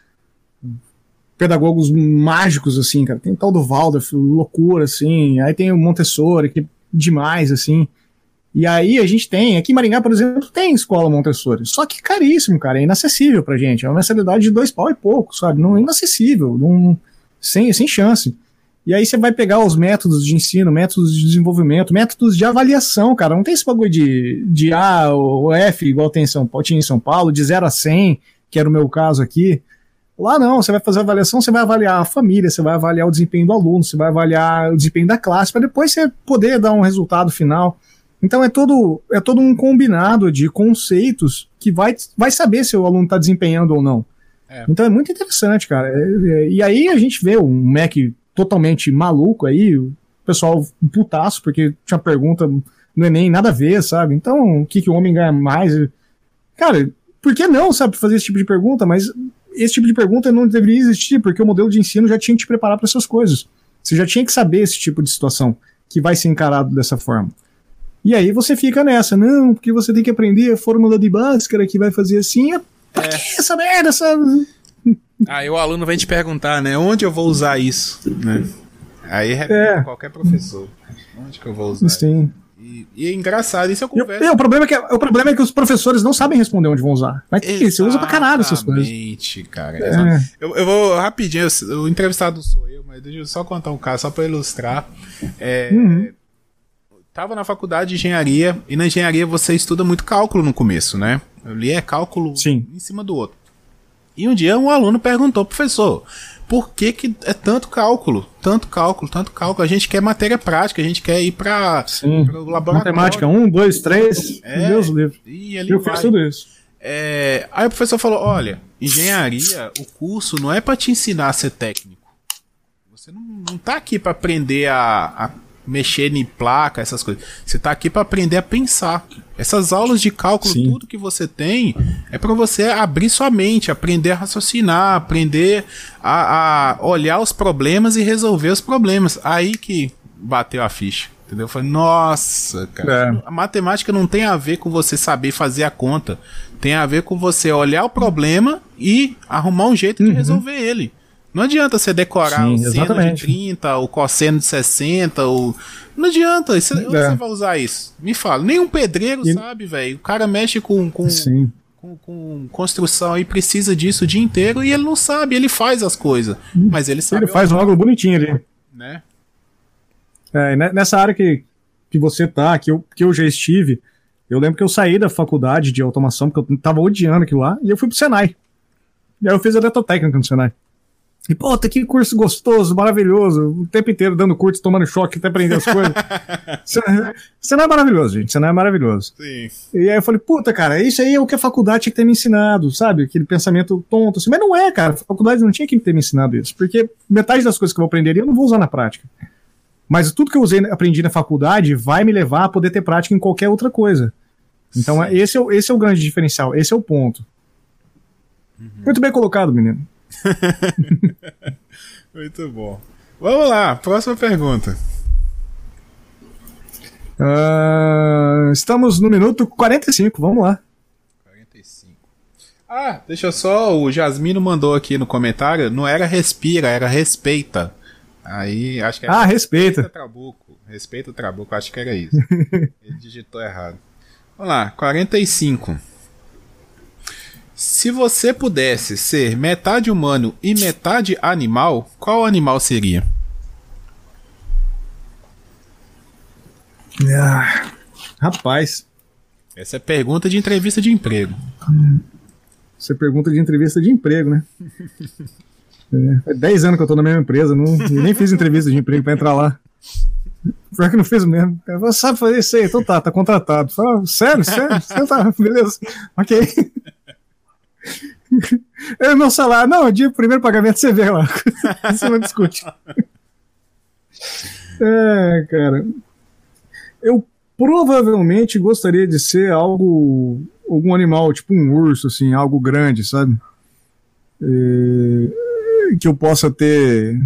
pedagogos mágicos, assim, cara. Tem tal do Waldorf, loucura, assim. Aí tem o Montessori, que é demais, assim. E aí a gente tem, aqui em Maringá, por exemplo, tem escola Montessori. Só que caríssimo, cara, é inacessível pra gente. É uma mensalidade de dois pau e pouco, sabe? Não inacessível, não, sem, sem chance. E aí você vai pegar os métodos de ensino, métodos de desenvolvimento, métodos de avaliação, cara. Não tem esse bagulho de, de A ou F, igual tem em São Paulo, tinha em São Paulo, de 0 a 100, que era o meu caso aqui. Lá não, você vai fazer a avaliação, você vai avaliar a família, você vai avaliar o desempenho do aluno, você vai avaliar o desempenho da classe, para depois você poder dar um resultado final. Então é todo, é todo um combinado de conceitos que vai, vai saber se o aluno está desempenhando ou não. É. Então é muito interessante, cara. É, é, e aí a gente vê um Mac totalmente maluco aí, o pessoal putaço, porque tinha pergunta no Enem, nada a ver, sabe? Então, o que, que o homem ganha mais? Cara, por que não, sabe, fazer esse tipo de pergunta? Mas esse tipo de pergunta não deveria existir, porque o modelo de ensino já tinha que te preparar para essas coisas. Você já tinha que saber esse tipo de situação que vai ser encarado dessa forma. E aí você fica nessa, não, porque você tem que aprender a fórmula de Bhaskara que vai fazer assim. É, pra é. que essa merda, sabe? Aí o aluno vem te perguntar, né? Onde eu vou usar isso? Né? Aí é. qualquer professor. Onde que eu vou usar? Sim. E, e é engraçado, isso eu converso. E, e, o, problema é que, o problema é que os professores não sabem responder onde vão usar. Mas que você usa pra caralho essas coisas. Exatamente, cara. É. Eu, eu vou rapidinho, o entrevistado sou eu, mas deixa eu só contar um caso, só pra ilustrar. É, uhum tava na faculdade de engenharia e na engenharia você estuda muito cálculo no começo, né? Ali é cálculo Sim. em cima do outro. E um dia um aluno perguntou, professor, por que, que é tanto cálculo? Tanto cálculo, tanto cálculo. A gente quer matéria prática, a gente quer ir para o laboratório. Matemática, um, dois, três, é, Deus livre. E Eu fiz tudo isso. É, aí o professor falou: olha, engenharia, o curso não é para te ensinar a ser técnico. Você não, não tá aqui para aprender a, a mexer em placa, essas coisas. Você tá aqui para aprender a pensar. Essas aulas de cálculo, Sim. tudo que você tem, é para você abrir sua mente, aprender a raciocinar, aprender a, a, olhar os problemas e resolver os problemas. Aí que bateu a ficha. Entendeu? Eu falei, nossa, cara. É. A matemática não tem a ver com você saber fazer a conta. Tem a ver com você olhar o problema e arrumar um jeito de uhum. resolver ele. Não adianta você decorar Sim, o seno exatamente. de 30, o cosseno de 60, o... Não adianta. Você, é. Você vai usar isso? Me fala. Nenhum pedreiro e... sabe, velho. O cara mexe com, com, com, com, construção e precisa disso o dia inteiro e ele não sabe. Ele faz as coisas. Mas ele sabe. Ele faz um algo bonitinho ali. Né? É, nessa área que, que você tá, que eu, que eu já estive, eu lembro que eu saí da faculdade de automação, porque eu tava odiando aquilo lá, e eu fui pro Senai. E aí eu fiz eletrotécnica no Senai. E, puta, que curso gostoso, maravilhoso. O tempo inteiro dando curso, tomando choque até aprender as coisas. Você não é maravilhoso, gente. Você não é maravilhoso. Sim. E aí eu falei, puta, cara, isso aí é o que a faculdade tinha que ter me ensinado, sabe? Aquele pensamento tonto. Assim. Mas não é, cara. A faculdade não tinha que ter me ensinado isso. Porque metade das coisas que eu aprenderia eu não vou usar na prática. Mas tudo que eu usei, aprendi na faculdade vai me levar a poder ter prática em qualquer outra coisa. Então, esse é, esse é o grande diferencial. Esse é o ponto. Uhum. Muito bem colocado, menino. Muito bom. Vamos lá, próxima pergunta. Uh, estamos no minuto 45, vamos lá. 45. Ah, deixa só, o Jasmino mandou aqui no comentário, não era respira, era respeita. Aí, acho que era Ah, respeita. Respeita Trabuco, respeita o Trabuco, acho que era isso. Ele digitou errado. Vamos lá, 45. Se você pudesse ser metade humano e metade animal, qual animal seria? Ah, rapaz. Essa é pergunta de entrevista de emprego. Essa é pergunta de entrevista de emprego, né? é, faz 10 anos que eu tô na mesma empresa, não, nem fiz entrevista de emprego pra entrar lá. Pior que não fiz mesmo. Você sabe fazer isso aí? Então tá, tá contratado. Fala, sério, sério? Você tá, beleza. Ok. É meu salário. Não, dia primeiro pagamento você vê lá. você não discute. É, cara. Eu provavelmente gostaria de ser algo. algum animal, tipo um urso, assim, algo grande, sabe? É, que eu possa ter,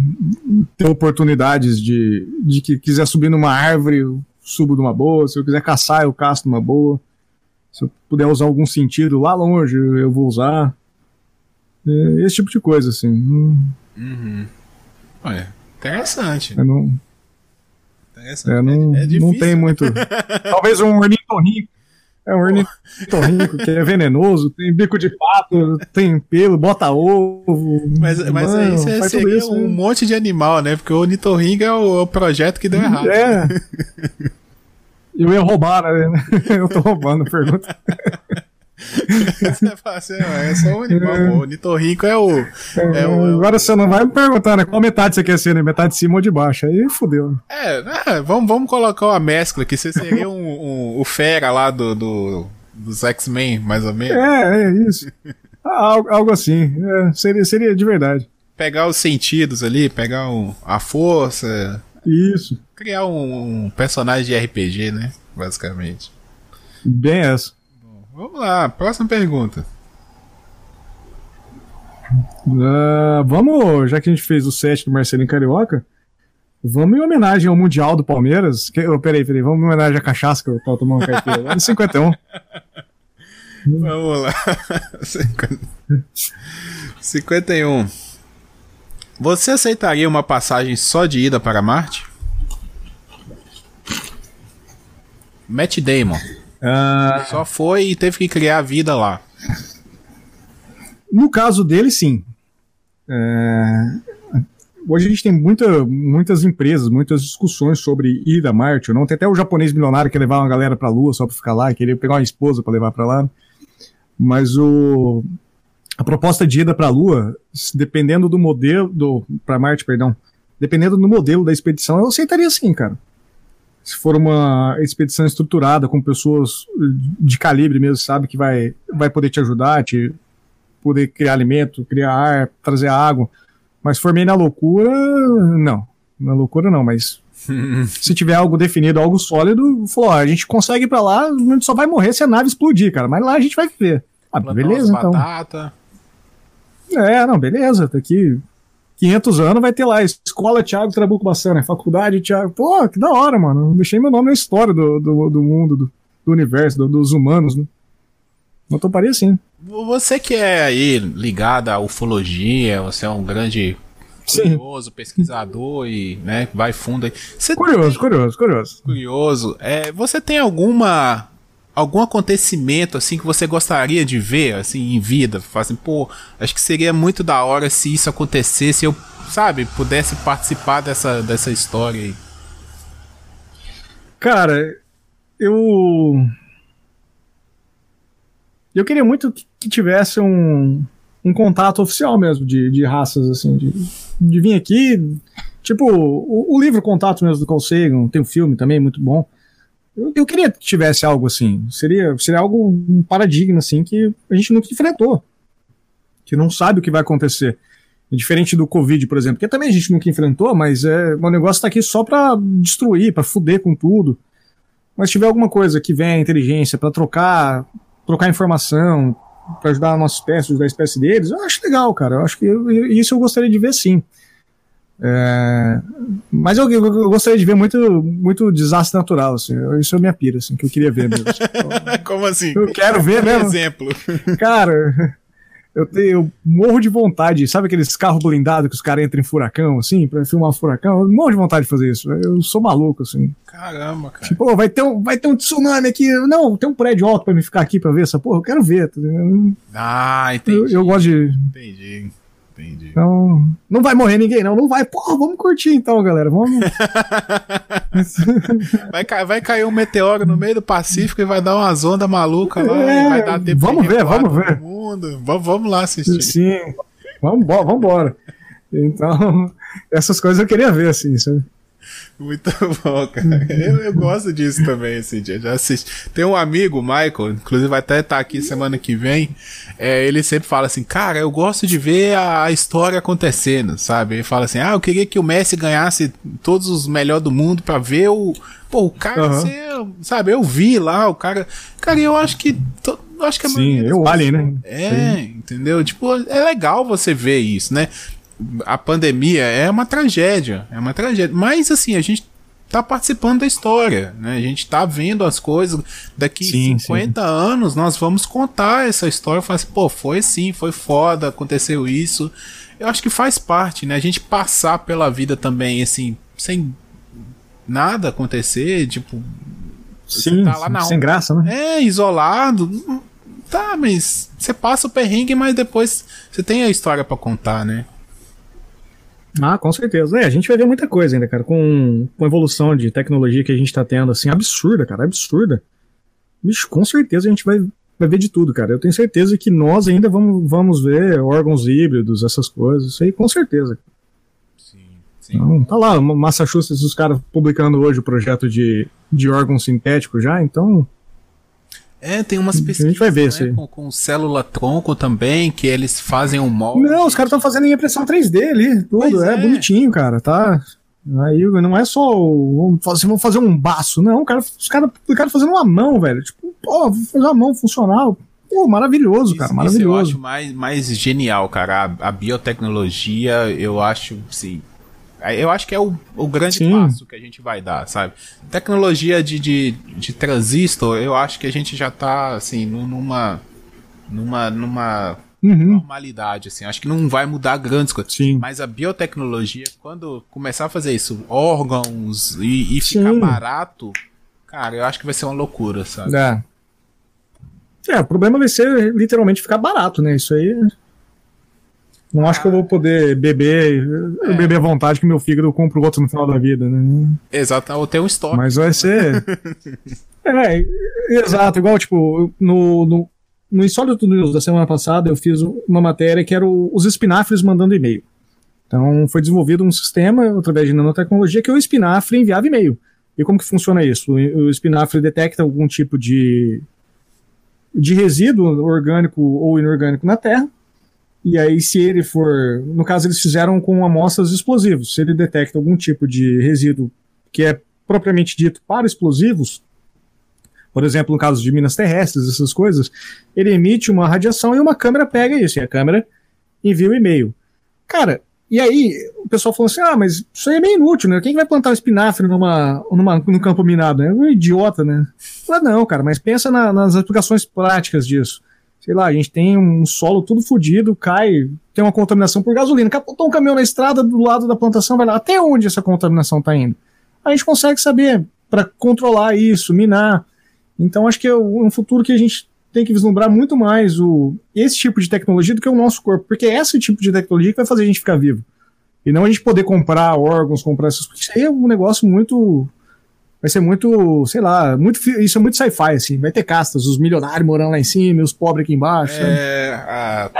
ter oportunidades de, de que quiser subir numa árvore, eu subo de uma boa. Se eu quiser caçar, eu caço numa boa. Se eu puder usar algum sentido lá longe, eu vou usar. É, esse tipo de coisa, assim. Uhum. Olha, interessante. É, não, interessante. É, não, é, é não tem muito. Talvez um ornitorrinco. É um ornitorrinco que é venenoso, tem bico de pato, tem pelo, bota ovo. Mas, mas mano, aí você seria isso, um né? monte de animal, né? Porque o ornitorrinco é o, o projeto que deu errado. É. Eu ia roubar, né? Eu tô roubando, pergunta. é só o animal. É. O Nitorrinco é o, é o. Agora você não vai me perguntar, né? Qual metade você quer ser, né? Metade de cima ou de baixo? Aí fudeu. É, é vamos, vamos colocar uma mescla que você seria um, um, o Fera lá do, do dos X-Men, mais ou menos. É, é isso. algo, algo assim. É, seria, seria de verdade. Pegar os sentidos ali, pegar um, a força. Isso. Criar um, um personagem de RPG, né? Basicamente. Bem essa. Vamos lá, próxima pergunta. Uh, vamos, já que a gente fez o set do Marcelinho Carioca, vamos em homenagem ao Mundial do Palmeiras. Que, oh, peraí, peraí, vamos em homenagem à cachaça que eu tava tomando caipira. Lá 51. Vamos lá. 51. Você aceitaria uma passagem só de ida para Marte? Matt Damon. Uh... Só foi e teve que criar a vida lá. No caso dele, sim. É... Hoje a gente tem muita, muitas empresas, muitas discussões sobre ir a Marte ou não. Tem até o japonês milionário que levava uma galera pra Lua só pra ficar lá, queria pegar uma esposa para levar para lá. Mas o, a proposta de ida para a Lua, dependendo do modelo, do, para Marte, perdão, dependendo do modelo da expedição, eu aceitaria sim, cara se for uma expedição estruturada com pessoas de calibre mesmo, sabe, que vai, vai poder te ajudar, te poder criar alimento, criar ar, trazer água, Mas formei na loucura, não. Na loucura não, mas se tiver algo definido, algo sólido, falou, ó, a gente consegue ir pra lá, a gente só vai morrer se a nave explodir, cara. Mas lá a gente vai viver. Ah, beleza, então. Batata. É, não, beleza. Daqui 500 anos vai ter lá Escola Thiago Trabuco Bassana, Faculdade Thiago. Pô, que da hora, mano. Deixei meu nome na história do, do, do mundo, do, do universo, do, dos humanos, né? Não toparia sim. Você que é aí ligado à ufologia, você é um grande curioso, Sim. pesquisador e né, vai fundo aí. Você curioso, tem... curioso, curioso. Curioso. É, você tem alguma algum acontecimento assim que você gostaria de ver assim em vida? Assim, pô, acho que seria muito da hora se isso acontecesse, eu, sabe, pudesse participar dessa dessa história aí. Cara, eu eu queria muito que tivesse um, um contato oficial mesmo de, de raças, assim, de, de vir aqui. Tipo, o, o livro Contato mesmo do Carl Sagan, tem um filme também muito bom. Eu, eu, queria que tivesse algo assim. Seria, seria algo, um paradigma, assim, que a gente nunca enfrentou. Que não sabe o que vai acontecer. Diferente do Covid, por exemplo, que também a gente nunca enfrentou, mas é, o negócio tá aqui só pra destruir, pra fuder com tudo. Mas se tiver alguma coisa que venha inteligência para trocar, trocar informação, para ajudar a nossa espécie, ajudar a espécie deles, eu acho legal, cara. Eu acho que eu, isso eu gostaria de ver sim. É, mas eu, eu, eu, gostaria de ver muito, muito desastre natural, assim. Isso é minha pira, assim, que eu queria ver mesmo. Como assim? Eu quero ver mesmo. exemplo. Cara, eu, tenho, eu morro de vontade. Sabe aqueles carros blindados que os caras entram em furacão, assim, pra filmar furacão? Eu morro de vontade de fazer isso. Eu sou maluco, assim. Caramba, cara. Tipo, oh, vai, ter um, vai ter um tsunami aqui. Não, tem um prédio alto pra me ficar aqui pra ver essa porra. Eu quero ver. Tá ah, entendi. Eu, eu gosto de. Entendi. Entendi. Então, não vai morrer ninguém, não. Não vai. Porra, vamos curtir então, galera. Vamos. vai, vai cair um meteoro no meio do Pacífico e vai dar uma onda maluca lá. É, vai dar tempo vamos ver, vamos ver. Mundo. Vamos, vamos lá assistir. Sim. Vamos, vamos embora. Então, essas coisas eu queria ver, assim, sabe? Muito bom, cara. Eu, eu gosto disso também, assim, já assisti. Tem um amigo, Michael, inclusive vai até estar aqui semana que vem. É, ele sempre fala assim, cara, eu gosto de ver a, a, história acontecendo, sabe? Ele fala assim, ah, eu queria que o Messi ganhasse todos os melhores do mundo para ver o. Pô, o cara, uhum. você, sabe, eu vi lá, o cara. Cara, eu acho que. To, acho que a Sim, eu alien, né? É, Sim. entendeu? Tipo, é legal você ver isso, né? A pandemia é uma tragédia, é uma tragédia. Mas assim, a gente tá participando da história, né? A gente tá vendo as coisas. Daqui sim, 50 sim. anos nós vamos contar essa história, falar assim, pô, foi assim, foi foda, aconteceu isso. Eu acho que faz parte, né? A gente passar pela vida também assim, sem nada acontecer, tipo, sim, tá lá sem graça, né? É, isolado. Tá, mas você passa o perrengue, mas depois você tem a história para contar, né? Ah, com certeza. É, a gente vai ver muita coisa ainda, cara, com, com a evolução de tecnologia que a gente tá tendo, assim, absurda, cara, absurda. Bicho, com certeza a gente vai, vai ver de tudo, cara. Eu tenho certeza que nós ainda vamos, vamos ver órgãos híbridos, essas coisas, isso aí com certeza. Sim, sim. Então, tá lá, Massachusetts, os caras publicando hoje o projeto de, de órgão sintético já, então é, tem umas pesquisas a gente vai ver né, com, com célula tronco também, que eles fazem um molde. Não, os caras estão fazendo em impressão 3D ali, tudo, é, é, bonitinho, cara, tá? Aí não é só vamos fazer, vamos fazer um baço, não, cara, os caras cara fazendo uma mão, velho, tipo, pô, fazer uma mão funcional, Pô, maravilhoso, isso, cara, maravilhoso. Isso eu acho mais, mais genial, cara. A, a biotecnologia, eu acho, sim, eu acho que é o, o grande Sim. passo que a gente vai dar, sabe? Tecnologia de, de, de transistor, eu acho que a gente já tá, assim, numa. numa. numa. Uhum. normalidade, assim. Acho que não vai mudar grandes coisas. Sim. Mas a biotecnologia, quando começar a fazer isso, órgãos e, e ficar barato, cara, eu acho que vai ser uma loucura, sabe? É. É, o problema vai ser literalmente ficar barato, né? Isso aí não acho que eu vou poder beber, é. beber à vontade que meu fígado compra outro no final da vida, né? Exato, ou tem um estoque. Mas vai ser. é, exato, igual, tipo, no, no, no Insólito News da semana passada eu fiz uma matéria que era o, os espinafres mandando e-mail. Então foi desenvolvido um sistema através de nanotecnologia que o espinafre enviava e-mail. E como que funciona isso? O espinafre detecta algum tipo de, de resíduo orgânico ou inorgânico na Terra E aí, se ele for. No caso, eles fizeram com amostras explosivos. Se ele detecta algum tipo de resíduo que é propriamente dito para explosivos, por exemplo, no caso de minas terrestres, essas coisas, ele emite uma radiação e uma câmera pega isso. E a câmera envia o um e-mail. Cara, e aí o pessoal falou assim: ah, mas isso aí é meio inútil, né? Quem vai plantar um espinafre numa, numa, num campo minado? É um idiota, né? Não, cara, mas pensa na, nas aplicações práticas disso sei lá, a gente tem um solo tudo fodido, cai, tem uma contaminação por gasolina. Capotou um caminhão na estrada do lado da plantação, vai lá. Até onde essa contaminação está indo? A gente consegue saber para controlar isso, minar. Então acho que é um futuro que a gente tem que vislumbrar muito mais o, esse tipo de tecnologia do que o nosso corpo, porque é esse tipo de tecnologia que vai fazer a gente ficar vivo. E não a gente poder comprar órgãos, comprar essas coisas. Isso aí é um negócio muito vai ser muito, sei lá, muito, isso é muito sci-fi, assim. Vai ter castas, os milionários morando lá em cima e os pobres aqui embaixo. É, a,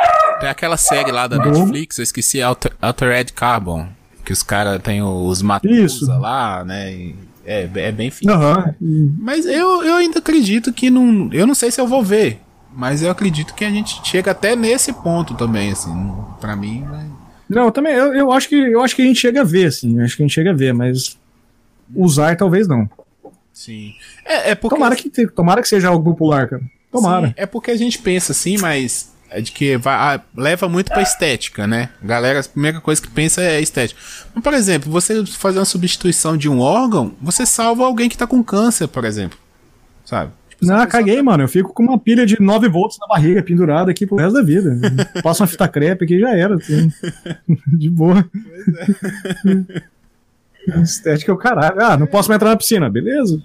tem aquela série lá da Netflix, eu esqueci, Alter, Altered Carbon, que os caras têm os Matusa lá, né? E é, é bem fixe. Uhum. Mas eu, eu ainda acredito que não. Eu não sei se eu vou ver. Mas eu acredito que a gente chega até nesse ponto também, assim. para mim. Né? Não, também, eu, eu, acho que, eu acho que a gente chega a ver, assim. Acho que a gente chega a ver, mas usar talvez não. Sim. É, é porque... tomara, que, tomara que seja algo popular, cara. Tomara. Sim, é porque a gente pensa assim, mas é de que vai, ah, leva muito pra estética, né? Galera, a primeira coisa que pensa é estética. Mas, por exemplo, você fazer uma substituição de um órgão, você salva alguém que tá com câncer, por exemplo. Sabe? Tipo, não, caguei, tá... mano. Eu fico com uma pilha de 9 volts na barriga pendurada aqui pro resto da vida. Passa uma fita crepe aqui e já era. Assim. De boa. Pois é. Estética é o caralho. Ah, não posso mais entrar na piscina. Beleza.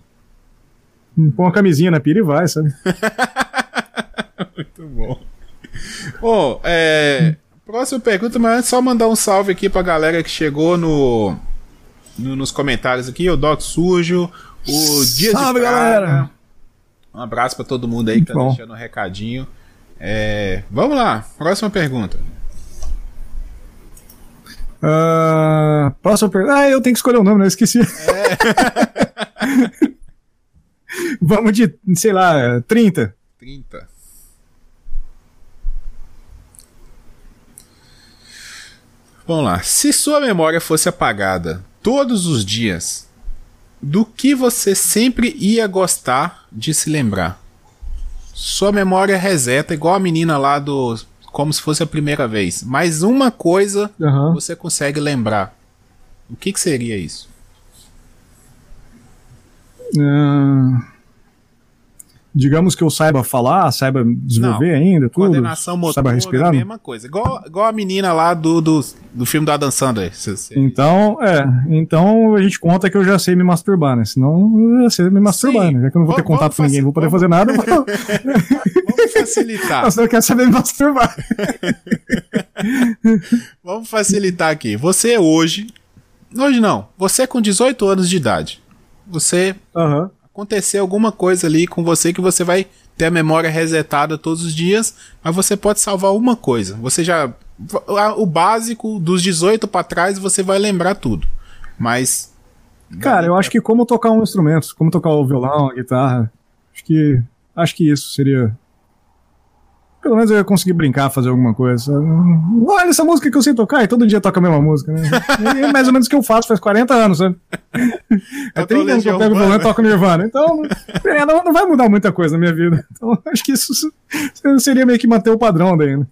Põe uma camisinha na pira e vai, sabe? Muito bom. Bom, é. Próxima pergunta, mas só mandar um salve aqui pra galera que chegou no, no nos comentários aqui, o Doc Sujo, o Dia salve, galera! Um abraço pra todo mundo aí que tá bom. deixando um recadinho. É, vamos lá, próxima pergunta. Uh, próxima pergunta. Ah, eu tenho que escolher o nome, não né? esqueci. É. Vamos de, sei lá, 30. 30. Vamos lá. Se sua memória fosse apagada todos os dias, do que você sempre ia gostar de se lembrar? Sua memória reseta, igual a menina lá do como se fosse a primeira vez. Mas uma coisa uhum. você consegue lembrar. O que, que seria isso? Uh, digamos que eu saiba falar, saiba desenvolver Não, ainda, tudo. Coordenação motora, saiba respirar. a mesma coisa. Igual, igual a menina lá do, do, do filme do Adam Sandler. Então, é. Então a gente conta que eu já sei me masturbar, né? Senão eu já sei me masturbar, Sim. né? Já que eu não vou ter contato com ninguém, não vou poder fazer nada. vamos facilitar. Você quer saber me masturbar. vamos facilitar aqui. Você hoje. Hoje não. Você com 18 anos de idade. Você. Uhum acontecer alguma coisa ali com você que você vai ter a memória resetada todos os dias, mas você pode salvar uma coisa. Você já o básico dos 18 para trás você vai lembrar tudo. Mas cara, eu acho que como tocar um instrumento, como tocar o violão, a guitarra, acho que acho que isso seria pelo menos eu ia conseguir brincar, fazer alguma coisa. Olha essa música que eu sei tocar, e todo dia toca a mesma música, né? É mais ou menos o que eu faço faz 40 anos, sabe? É 30 anos que eu pego o violão e toco Nirvana. Então, não, não vai mudar muita coisa na minha vida. Então, acho que isso seria meio que manter o padrão daí, né?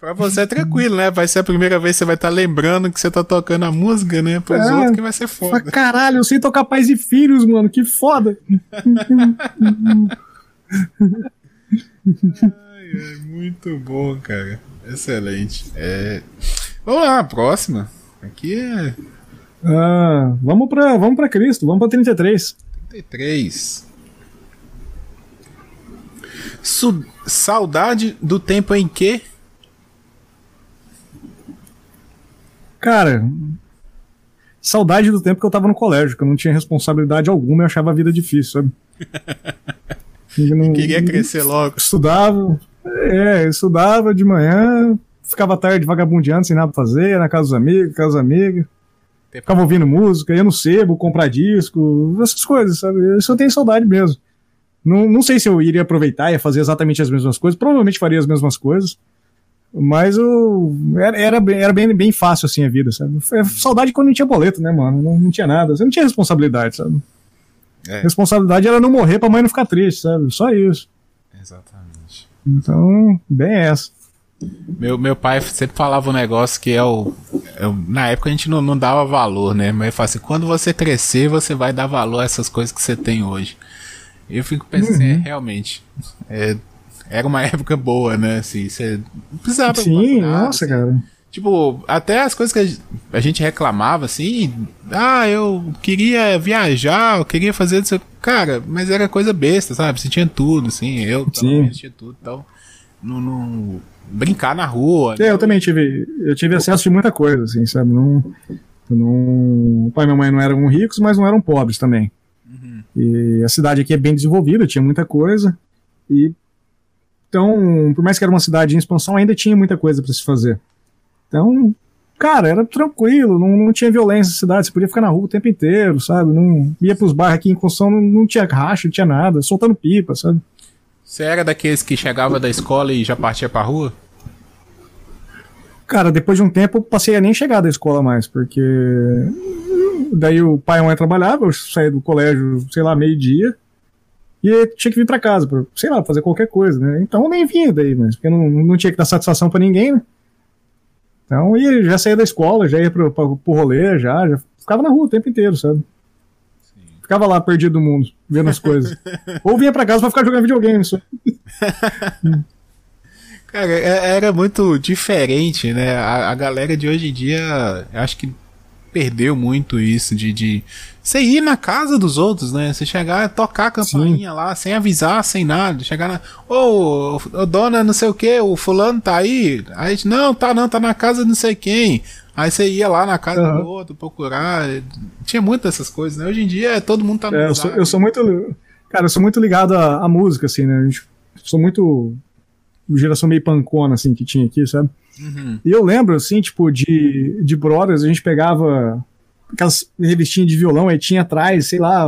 Pra você é tranquilo, né? Vai ser a primeira vez que você vai estar tá lembrando que você tá tocando a música, né? Para os é, outros que vai ser foda. Caralho, eu sei tocar pais e filhos, mano, que foda! É muito bom, cara. Excelente. É... Vamos lá, próxima. Aqui é. Ah, vamos pra, vamos pra Cristo, vamos pra 33. 33. Su saudade do tempo em que? Cara, saudade do tempo que eu tava no colégio, que eu não tinha responsabilidade alguma e achava a vida difícil, sabe? não, queria crescer logo. Estudava, é, eu estudava de manhã, ficava tarde vagabundeando sem nada pra fazer, na casa dos amigos, casa dos amigos. Ficava ouvindo música, ia no sebo, comprar disco, essas coisas, sabe? Isso eu tenho saudade mesmo. Não, não sei se eu iria aproveitar e fazer exatamente as mesmas coisas, provavelmente faria as mesmas coisas, Mas o, era, era, bem, era bem, bem fácil assim a vida, sabe? Foi saudade quando não tinha boleto, né, mano? Não, não tinha nada. Você não tinha responsabilidade, sabe? É. Responsabilidade era não morrer pra mãe não ficar triste, sabe? Só isso. Exatamente. Então, bem essa. Meu, meu pai sempre falava um negócio que é o. É o na época a gente não, não dava valor, né? Mas ele fala assim: quando você crescer, você vai dar valor a essas coisas que você tem hoje. Eu fico pensando, uhum. é, realmente. É, era uma época boa, né? Assim, você não precisava. Sim, nossa, assim. cara. Tipo, até as coisas que a gente reclamava, assim, ah, eu queria viajar, eu queria fazer isso. Cara, mas era coisa besta, sabe? Você tinha tudo, assim, eu Sim. tinha tudo, então. Não, não, brincar na rua. É, eu também tive. Eu tive acesso de muita coisa, assim, sabe? Não, não, o pai e minha mãe não eram ricos, mas não eram pobres também. Uhum. E a cidade aqui é bem desenvolvida, tinha muita coisa. E então, por mais que era uma cidade em expansão, ainda tinha muita coisa para se fazer. Então, cara, era tranquilo, não, não tinha violência na cidade, você podia ficar na rua o tempo inteiro, sabe? Não ia pros bairros aqui em construção, não, não tinha racha, não tinha nada, soltando pipa, sabe? Você era daqueles que chegava da escola e já partia pra rua? Cara, depois de um tempo eu passei a nem chegar da escola mais, porque daí o pai e a mãe trabalhavam, eu saía do colégio, sei lá, meio-dia, e tinha que vir para casa, pra, sei lá, fazer qualquer coisa, né? Então eu nem vinha daí, mas porque não, não tinha que dar satisfação para ninguém, né? Então ia, já saía da escola, já ia pro, pro, pro rolê, já, já ficava na rua o tempo inteiro, sabe? Sim. Ficava lá perdido do mundo, vendo as coisas. Ou vinha para casa para ficar jogando videogame só. Cara, é, era muito diferente, né? A, a galera de hoje em dia, acho que perdeu muito isso de, de você ir na casa dos outros, né? Você chegar, tocar a campainha Sim. lá, sem avisar, sem nada. Chegar na. Ô, oh, dona, não sei o que, o fulano tá aí. Aí, não, tá não, tá na casa de não sei quem. Aí você ia lá na casa uhum. do outro procurar. Tinha muitas dessas coisas, né? Hoje em dia todo mundo tá no. É, eu, sou, eu sou muito. Cara, eu sou muito ligado à, à música, assim, né? Eu sou muito. Geração meio pancona, assim, que tinha aqui, sabe? Uhum. E eu lembro, assim, tipo, de, de Brothers, a gente pegava aquelas revistinhas de violão, aí tinha atrás, sei lá,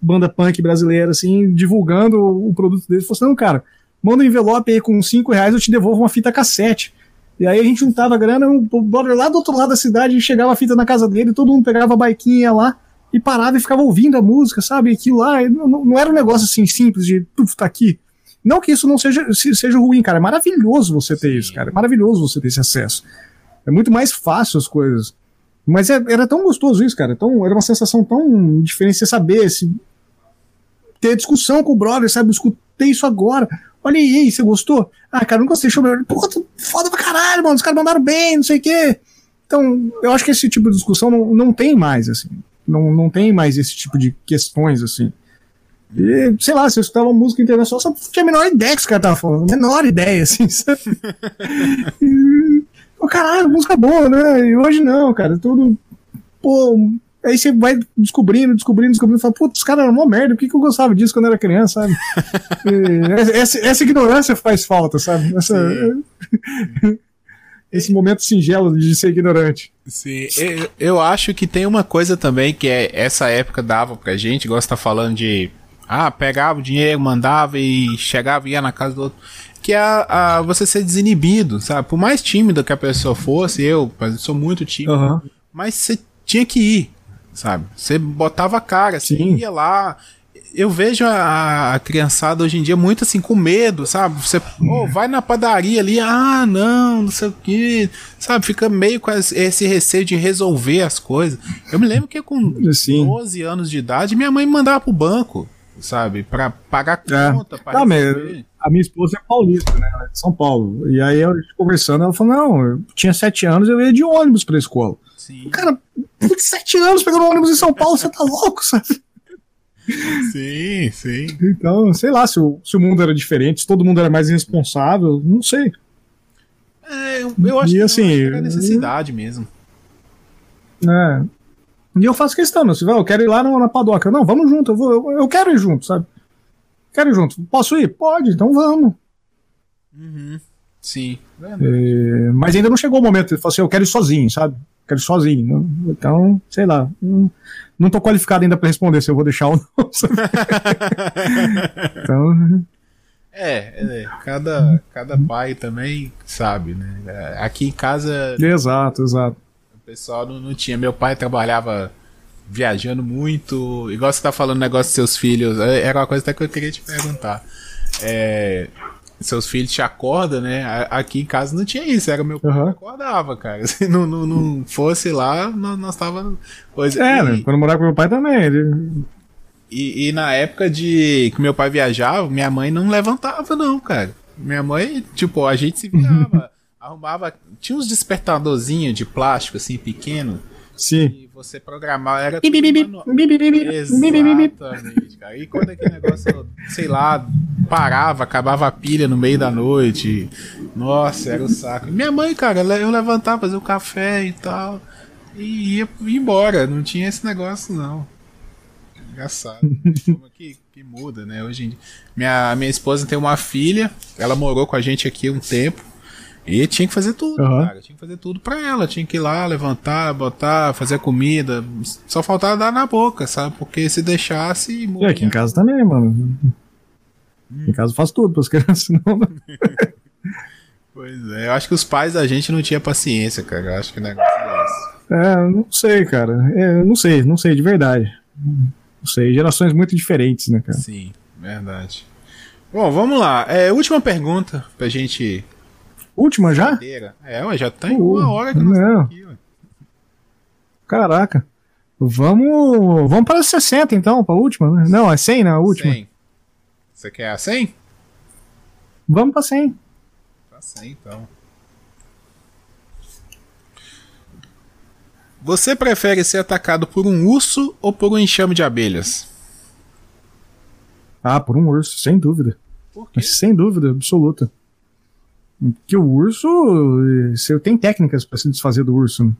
banda punk brasileira, assim, divulgando o produto deles. Falei assim, não, cara, manda um envelope aí com 5 reais, eu te devolvo uma fita cassete. E aí a gente juntava grana, o brother lá do outro lado da cidade, chegava a fita na casa dele, todo mundo pegava a baiquinha lá e parava e ficava ouvindo a música, sabe? Aquilo lá, não, não era um negócio assim simples de, puf, tá aqui. Não que isso não seja, seja ruim, cara. É maravilhoso você ter Sim. isso, cara. É maravilhoso você ter esse acesso. É muito mais fácil as coisas. Mas é, era tão gostoso isso, cara. Tão, era uma sensação tão diferente você saber, se, ter discussão com o brother, sabe? Eu escutei isso agora. Olha aí, você gostou? Ah, cara, não gostei. Deixa eu. Pô, foda pra caralho, mano. Os caras mandaram bem, não sei o quê. Então, eu acho que esse tipo de discussão não, não tem mais, assim. Não, não tem mais esse tipo de questões, assim. E, sei lá, se eu escutava música internacional, só tinha a menor ideia que os caras estavam falando. Menor ideia, assim, sabe? e, pô, caralho, música boa, né? E hoje não, cara. Tudo. Pô. Aí você vai descobrindo, descobrindo, descobrindo, fala, putz, os caras eram uma merda, por que, que eu gostava disso quando eu era criança, sabe? essa, essa, ignorância faz falta, sabe? Essa, esse momento singelo de ser ignorante. Sim, eu, eu acho que tem uma coisa também que é essa época dava pra gente, gosta tá falando de ah, pegava o dinheiro, mandava e chegava e ia na casa do outro. Que é a, a você ser desinibido, sabe? Por mais tímida que a pessoa fosse, eu, eu sou muito tímido, uhum. mas você tinha que ir, sabe? Você botava a cara, você Sim. ia lá. Eu vejo a, a, criançada hoje em dia muito assim, com medo, sabe? Você oh, vai na padaria ali, ah, não, não sei o que, sabe? Fica meio com esse receio de resolver as coisas. Eu me lembro que com Sim. 12 anos de idade, minha mãe me mandava pro banco sabe? Pra pagar é. conta. Pra não, mas a minha esposa é paulista, né? Ela é de São Paulo. E aí, gente conversando, ela falou: não, eu tinha sete anos, eu ia de ônibus pra escola. Sim. Cara, sete anos pegando ônibus em São Paulo, você tá louco, sabe? Sim, sim. Então, sei lá, se o, se o mundo era diferente, se todo mundo era mais responsável, não sei. É, eu, eu acho e, que assim, era necessidade mesmo. É, e eu faço questão, meu. Eu quero ir lá na, na padoca. Não, vamos junto, eu, vou, eu, eu, quero ir junto, sabe? Quero ir junto. Posso ir? Pode, então vamos. Uhum. Sim. É, mas ainda não chegou o momento de falar assim, eu quero ir sozinho, sabe? Quero ir sozinho. Então, sei lá. Não, não tô qualificado ainda para responder se eu vou deixar ou não. então. É, é, cada, cada pai também sabe, né? Aqui em casa. Exato, exato. O pessoal não, não tinha. Meu pai trabalhava viajando muito. Igual você tá falando negócio dos seus filhos. é, Era uma coisa até que eu queria te perguntar. É, seus filhos te acordam, né? Aqui em casa não tinha isso. Era meu pai que Aham. acordava, cara. Se não, não, não fosse lá, nós, nós tava. Coisa. É, e, né? Quando eu morava com meu pai também. Ele... e, e na época de que meu pai viajava, minha mãe não levantava, não, cara. Minha mãe, tipo, a gente se virava, arrumava. Tinha uns despertadorzinhos de plástico, assim, pequeno. Sim. E você programava, era Bi, bi, bi, bi, tudo bi, bi, bi, bi, bi, bi, bi, bi. Exatamente, cara. E quando aquele negócio, sei lá, parava, acabava a pilha no meio da noite. Nossa, era o saco. Minha mãe, cara, eu levantava, fazia o café e tal. E ia, ia embora. Não tinha esse negócio, não. Engraçado. Como que, que muda, né? Hoje em dia. Minha, minha esposa tem uma filha, ela morou com a gente aqui um tempo. E tinha que fazer tudo, Aham. cara. Tinha que fazer tudo pra ela. Tinha que ir lá, levantar, botar, fazer comida. Só faltava dar na boca, sabe? Porque se deixasse. E morria. aqui em casa também, mano. Em casa eu faço tudo pras crianças, não. Pois é, eu acho que os pais da gente não tinham paciência, cara. Eu acho que o negócio é esse. É, não sei, cara. É, não sei, não sei, de verdade. Não sei, gerações muito diferentes, né, cara? Sim, verdade. Bom, vamos lá. É, última pergunta pra gente. Última já? É, ué, já tá em Uh, uma hora que nós não. estamos aqui, ué. Caraca. Vamos, vamos para 60 então, pra última, né? Não, é 100, né? A última. 100. Você quer a 100? Vamos pra 100. Tá 100, então. Você prefere ser atacado por um urso ou por um enxame de abelhas? Ah, por um urso, sem dúvida. Por quê? Mas sem dúvida absoluta. Porque o urso, você tem técnicas pra se desfazer do urso. Né?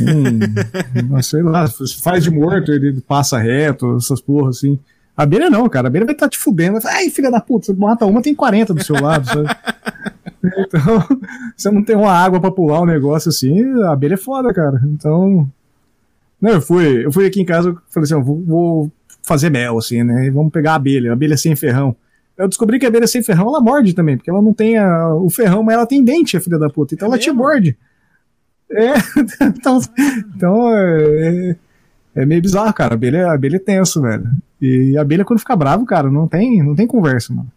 Hum, sei lá, se faz de morto, ele passa reto, essas porra assim. A abelha não, cara. A abelha vai estar te fudendo. Ai, filha da puta, você mata uma, tem 40 do seu lado, sabe? Então, você não tem uma água pra pular o negócio assim, a abelha é foda, cara. Então. Não, eu fui, eu fui aqui em casa, falei assim, eu vou, vou fazer mel, assim, né? E vamos pegar a abelha, a abelha sem ferrão. Eu descobri que a abelha sem ferrão, ela morde também, porque ela não tem a- o ferrão, mas ela tem dente, a filha da puta. Então É ela te mesmo? morde. É, então, então é, é meio bizarro, cara. A abelha, a abelha é tenso, velho. E a abelha, quando fica bravo, cara, não tem, não tem conversa, mano.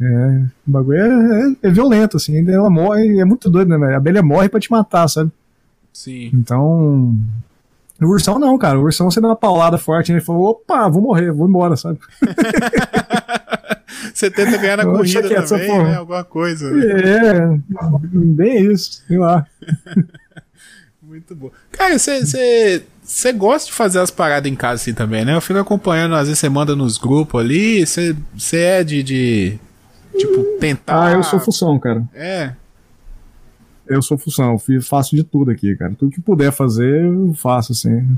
É, o bagulho é, é- é violento, assim. Ela morre, é muito doido, né, velho? A abelha morre pra te matar, sabe? Sim. Então. O ursão não, cara. O ursão você dá uma paulada forte, né? Ele falou, opa, vou morrer, vou embora, sabe? Você tenta ganhar na corrida essa também, porra. né? Alguma coisa. né? É, bem isso, sei lá. Muito bom. Cara, você gosta de fazer as paradas em casa assim também, né? Eu fico acompanhando, às vezes você manda nos grupos ali, você é de, de. Tipo, tentar. Ah, eu sou função, cara. É. Eu sou função, eu faço de tudo aqui, cara. Tudo que puder fazer, eu faço, assim.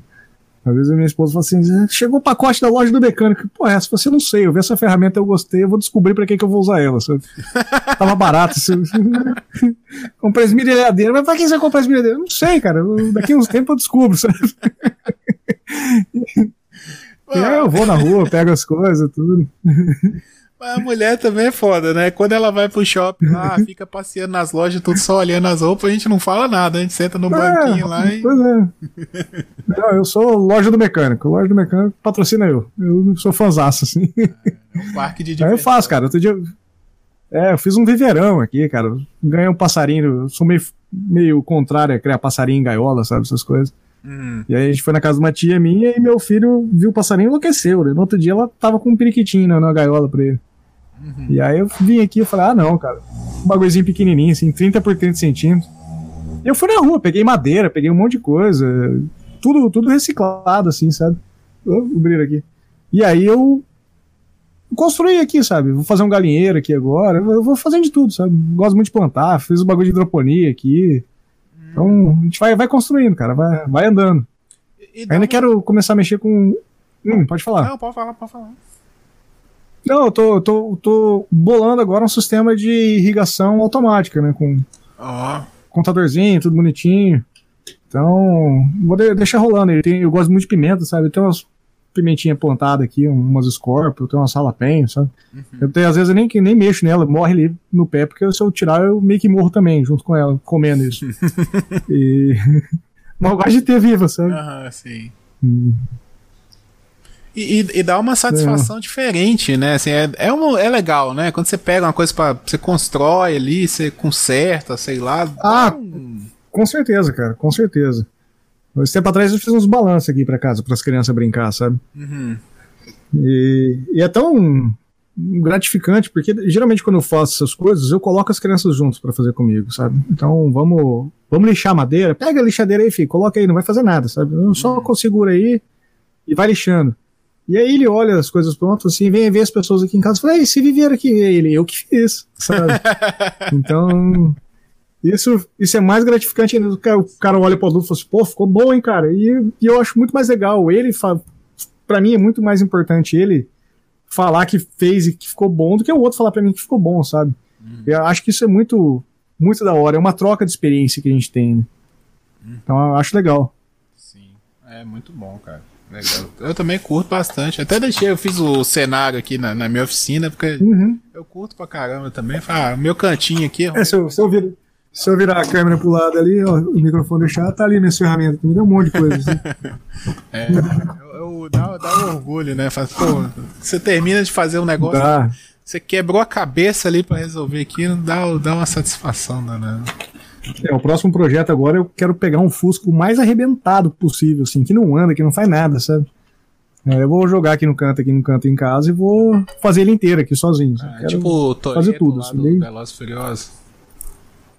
Às vezes a minha esposa fala assim: chegou o pacote da loja do mecânico. Pô, essa você não sei, eu vi essa ferramenta, eu gostei, eu vou descobrir pra que, que eu vou usar ela. sabe? Tava barato. Assim. Comprei esmerilhadeira, mas pra que você vai comprar esmerilhadeira? Não sei, cara. Daqui a uns tempos eu descubro, sabe? E aí eu vou na rua, pego as coisas, tudo. Mas a mulher também é foda, né? Quando ela vai pro shopping lá, fica passeando nas lojas, tudo só olhando as roupas, a gente não fala nada, a gente senta no banquinho lá e. Pois é. Não, eu sou loja do mecânico. Loja do mecânico patrocina eu. Eu sou fãzaço, assim. É um parque de Aí eu diversão. faço, cara. Outro dia. É, eu fiz um viveirão aqui, cara. Ganhei um passarinho. Eu sou meio, meio contrário a criar passarinho em gaiola, sabe? Essas coisas. Hum, E aí a gente foi na casa de uma tia minha e meu filho viu o passarinho e enlouqueceu. né? No outro dia ela tava com um periquitinho na, na gaiola pra ele. E aí eu vim aqui e falei, ah não, cara. Um bagulhozinho pequenininho, assim, 30 por 30 centímetros. E eu fui na rua, peguei madeira, peguei um monte de coisa. Tudo, tudo reciclado, assim, sabe? O brilho aqui. E aí eu construí aqui, sabe? Vou fazer um galinheiro aqui agora. Eu vou fazendo de tudo, sabe? Gosto muito de plantar, fiz o bagulho de hidroponia aqui. Então, a gente vai, vai construindo, cara, vai, vai andando. e dá Ainda um- quero começar a mexer com. Hum, pode falar. Não, pode falar, pode falar. Não, eu tô, tô, tô bolando agora um sistema de irrigação automática, né? Com contadorzinho, tudo bonitinho. Então, vou de- deixar rolando. Ele tem, eu gosto muito de pimenta, sabe? Tem umas, pimentinha plantada aqui, umas Scorpio, eu tenho uma jalapeno, sabe? Uhum. Eu tenho, às vezes eu nem, nem mexo nela, morre ali no pé, porque se eu tirar eu meio que morro também, junto com ela, comendo isso. e... Mas eu gosto de ter viva, sabe? Aham, uhum, sim. Hum. E, e, e, dá uma satisfação é. diferente, né? Assim, é, é, um, é legal, né? Quando você pega uma coisa para Você constrói ali, você conserta, sei lá. Ah, um... com certeza, cara, com certeza. Esse tempo atrás eu fiz uns balanços aqui para casa, para as crianças brincar, sabe? Uhum. E, e, é tão gratificante, porque geralmente quando eu faço essas coisas, eu coloco as crianças juntos para fazer comigo, sabe? Então vamos, vamos lixar madeira, pega a lixadeira aí, filho, coloca aí, não vai fazer nada, sabe? Eu só uhum. segura aí e vai lixando. E aí ele olha as coisas prontas, assim, vem ver as pessoas aqui em casa e fala, ei, se viver aqui, ele, eu que fiz, sabe? então, isso, isso é mais gratificante ainda. O cara, o cara olha pro adulto e fala assim, pô, ficou bom, hein, cara? E, e eu acho muito mais legal. Ele, para mim, é muito mais importante ele falar que fez e que ficou bom do que o outro falar para mim que ficou bom, sabe? Uhum. Eu acho que isso é muito, muito da hora. É uma troca de experiência que a gente tem. Né? Uhum. Então eu acho legal. Sim, é muito bom, cara. Legal. Eu também curto bastante. Até deixei, eu fiz o cenário aqui na, na minha oficina, porque uhum. eu curto pra caramba também. Ah, meu cantinho aqui. É, se eu, se eu, vir, se eu virar a câmera pro lado ali, ó, o microfone deixar, tá ali nesse ferramenta. Me deu um monte de coisa. Assim. é, eu, eu, dá, dá um orgulho, né? Faz, pô, você termina de fazer um negócio. Dá. Você quebrou a cabeça ali para resolver aquilo, dá, dá uma satisfação, né? É, o próximo projeto agora eu quero pegar um Fusco mais arrebentado possível, assim, que não anda, que não faz nada, sabe? É, eu vou jogar aqui no canto, aqui no canto em casa e vou fazer ele inteiro aqui sozinho. Ah, tipo fazer tudo. Assim, do desde, Furioso.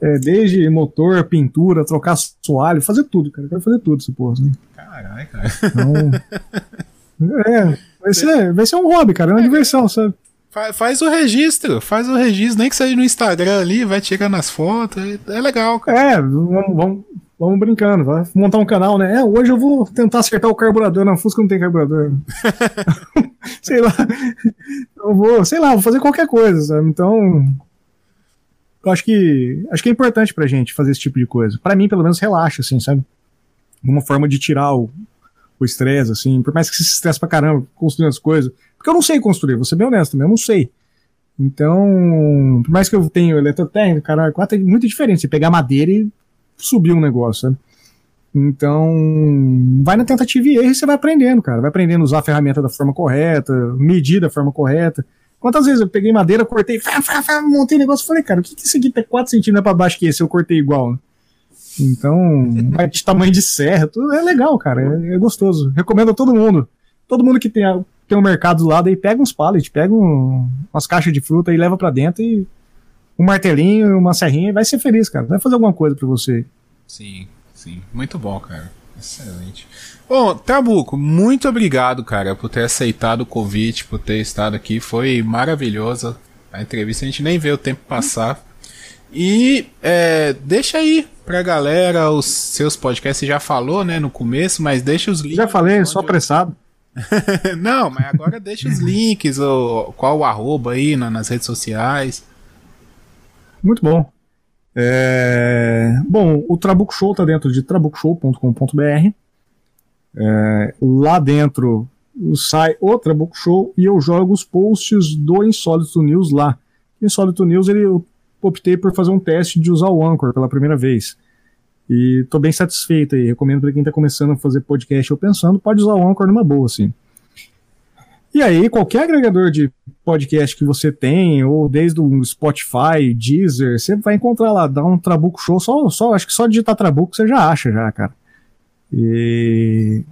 É, desde motor, pintura, trocar soalho, fazer tudo, cara. Eu quero fazer tudo, essa porra. Assim. Caralho, cara. Então, é, vai ser, vai ser um hobby, cara. É uma é, diversão, sabe? Faz o registro, faz o registro, nem que seja no Instagram ali, vai tirando as fotos, é legal, cara. É, vamos, vamos, vamos brincando, vai montar um canal, né? É, hoje eu vou tentar acertar o carburador, na Fusca não tem carburador. sei lá, eu vou, sei lá, vou fazer qualquer coisa, sabe? Então, eu acho que, acho que é importante pra gente fazer esse tipo de coisa. Para mim, pelo menos, relaxa, assim, sabe? Uma forma de tirar o estresse, assim, por mais que você se estresse pra caramba construindo as coisas, porque eu não sei construir, vou ser bem honesto, eu não sei. Então, por mais que eu tenha eletrotécnica, cara, é muito diferente. Você pegar madeira e subir um negócio, sabe? Então, vai na tentativa e erro e você vai aprendendo, cara. Vai aprendendo a usar a ferramenta da forma correta, medir da forma correta. Quantas vezes eu peguei madeira, cortei, fá, fá, montei negócio e falei, cara, o que, que isso aqui tá 4 centímetros pra baixo que esse eu cortei igual? Né? Então, de tamanho de serra, tudo é legal, cara. É, é, gostoso. Recomendo a todo mundo. Todo mundo que tem tem um mercado do lado aí, pega uns pallets, pega um, umas caixas de fruta e leva para dentro e um martelinho, uma serrinha e vai ser feliz, cara. Vai fazer alguma coisa para você. Sim, sim. Muito bom, cara. Excelente. Bom, Trabuco, muito obrigado, cara, por ter aceitado o convite, por ter estado aqui. Foi maravilhosa a entrevista. A gente nem vê o tempo passar. E é, deixa aí pra galera os seus podcasts. Você já falou, né, no começo, mas deixa os links. Já falei, só apressado. Não, mas agora deixa os links, ou qual o arroba aí nas redes sociais. Muito bom. É... Bom, o Trabuco Show tá dentro de trabucshow.com.br. É... Lá dentro sai o Trabuco Show e eu jogo os posts do Insólito News lá. Insólito News ele, eu optei por fazer um teste de usar o Anchor pela primeira vez. E tô bem satisfeito aí. Recomendo para quem tá começando a fazer podcast ou pensando, pode usar o Anchor numa boa, assim. E aí, qualquer agregador de podcast que você tem, ou desde o Spotify, Deezer, você vai encontrar lá, dá um Trabuco Show, só, só, acho que só digitar Trabuco você já acha, já, cara. E.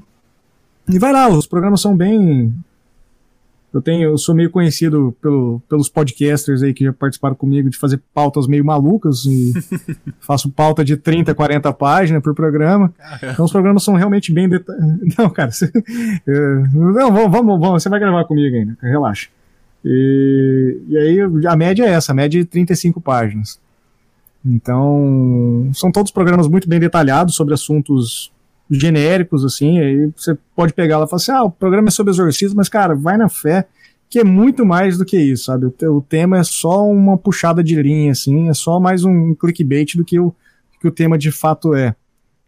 E vai lá, os programas são bem eu tenho, eu sou meio conhecido pelo, pelos podcasters aí que já participaram comigo de fazer pautas meio malucas e faço pauta de 30, 40 páginas por programa. Então os programas são realmente bem detalhados. Não, cara, você, não, vamos, vamos, vamos, você vai gravar comigo ainda, relaxa. E, e aí a média é essa, a média é de 35 páginas. Então, são todos programas muito bem detalhados sobre assuntos genéricos, assim, aí você pode pegar lá e falar assim, ah, o programa é sobre exorcismo, mas, cara, vai na fé, que é muito mais do que isso, sabe? O, tema é só uma puxada de linha, assim, é só mais um clickbait do que o, que o tema de fato é.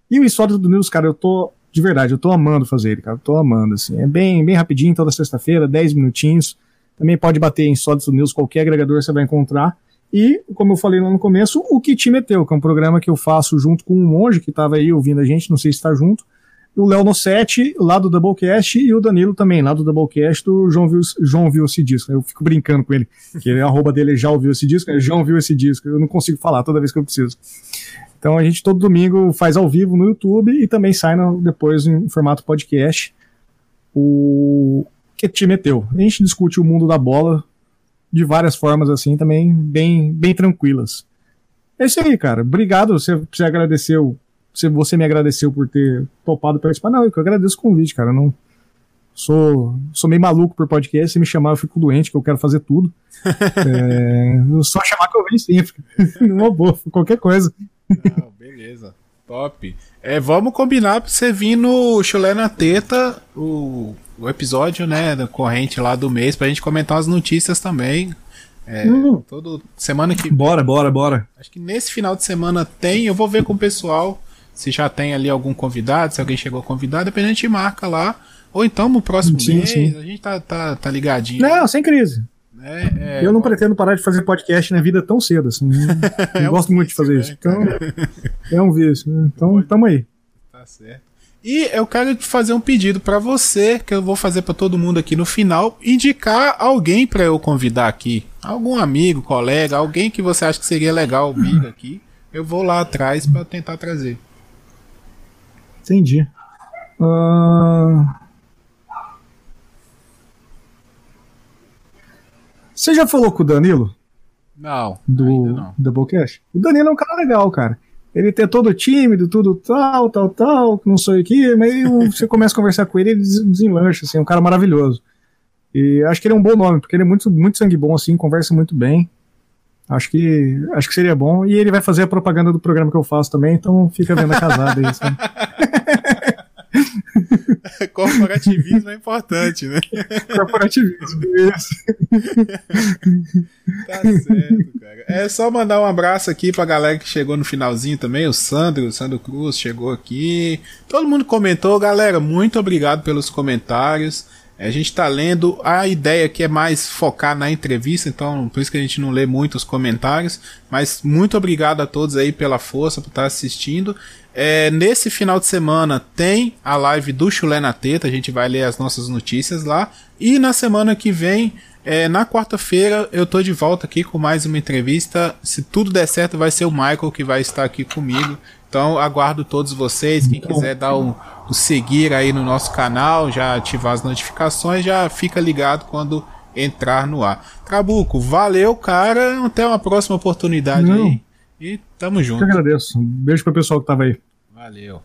E o História do News, cara, eu tô de verdade, eu tô amando fazer ele, cara. tô amando, assim. É bem, bem rapidinho, toda sexta-feira, 10 minutinhos. Também pode bater em Sólido News, qualquer agregador você vai encontrar. E, como eu falei lá no começo, o Que Te Meteu, que é um programa que eu faço junto com um monge que estava aí ouvindo a gente, não sei se está junto. O Léo no 7, lá do Doublecast, e o Danilo também, lá do Doublecast, do João viu, João viu esse disco. Eu fico brincando com ele, que a arroba dele é já ouviu esse disco, é João viu esse disco. Eu não consigo falar toda vez que eu preciso. Então a gente todo domingo faz ao vivo no YouTube e também sai no, depois em formato podcast. O que te meteu? A gente discute o mundo da bola de várias formas assim, também bem, bem tranquilas. É isso aí, cara. Obrigado. Você, você agradeceu. Você, você me agradeceu por ter topado participar. Não, eu agradeço o convite, cara. não sou, sou meio maluco por podcast. Se me chamar, eu fico doente, que eu quero fazer tudo. é, só chamar que eu venho sempre. Numa boa, qualquer coisa. Não, beleza. Top. É, vamos combinar pra você vir no Chulé na Teta, o, o episódio, né, corrente lá do mês, pra gente comentar as notícias também. É, hum. todo semana que Bora, bora, bora. Acho que nesse final de semana tem, eu vou ver com o pessoal se já tem ali algum convidado, se alguém chegou convidado, depois a gente marca lá. Ou então no próximo sim, mês, sim. a gente tá, tá, tá ligadinho. Não, sem crise. É, é, eu não pretendo parar de fazer podcast na vida tão cedo, assim. é gosto um muito de fazer né, isso. Então, é um vício. Né? Então, tamo aí. Tá certo. E eu quero fazer um pedido para você, que eu vou fazer para todo mundo aqui no final, indicar alguém para eu convidar aqui. Algum amigo, colega, alguém que você acha que seria legal vir aqui. Eu vou lá atrás para tentar trazer. Entendi. Uh... Você já falou com o Danilo? Não. Do. Doublecast? O Danilo é um cara legal, cara. Ele é todo tímido, tudo tal, tal, tal, não sei o que, mas você começa a conversar com ele, ele desenlancha, assim, é um cara maravilhoso. E acho que ele é um bom nome, porque ele é muito, muito sangue bom, assim, conversa muito bem. Acho que, acho que seria bom. E ele vai fazer a propaganda do programa que eu faço também, então fica vendo a casada aí, sabe? Corporativismo é importante, né? Corporativismo, isso. tá certo, cara. É só mandar um abraço aqui pra galera que chegou no finalzinho também. O Sandro, o Sandro Cruz chegou aqui. Todo mundo comentou. Galera, muito obrigado pelos comentários. A gente está lendo. A ideia aqui é mais focar na entrevista, então por isso que a gente não lê muito os comentários. Mas muito obrigado a todos aí pela força, por estar assistindo. É, nesse final de semana tem a live do Chulé na Teta, a gente vai ler as nossas notícias lá. E na semana que vem, é, na quarta-feira, eu tô de volta aqui com mais uma entrevista. Se tudo der certo, vai ser o Michael que vai estar aqui comigo. Então aguardo todos vocês. Quem quiser dar um, um seguir aí no nosso canal, já ativar as notificações, já fica ligado quando entrar no ar. Trabuco, valeu, cara. Até uma próxima oportunidade Não. aí. E tamo junto. Eu agradeço. Um beijo pro pessoal que tava aí. Valeu.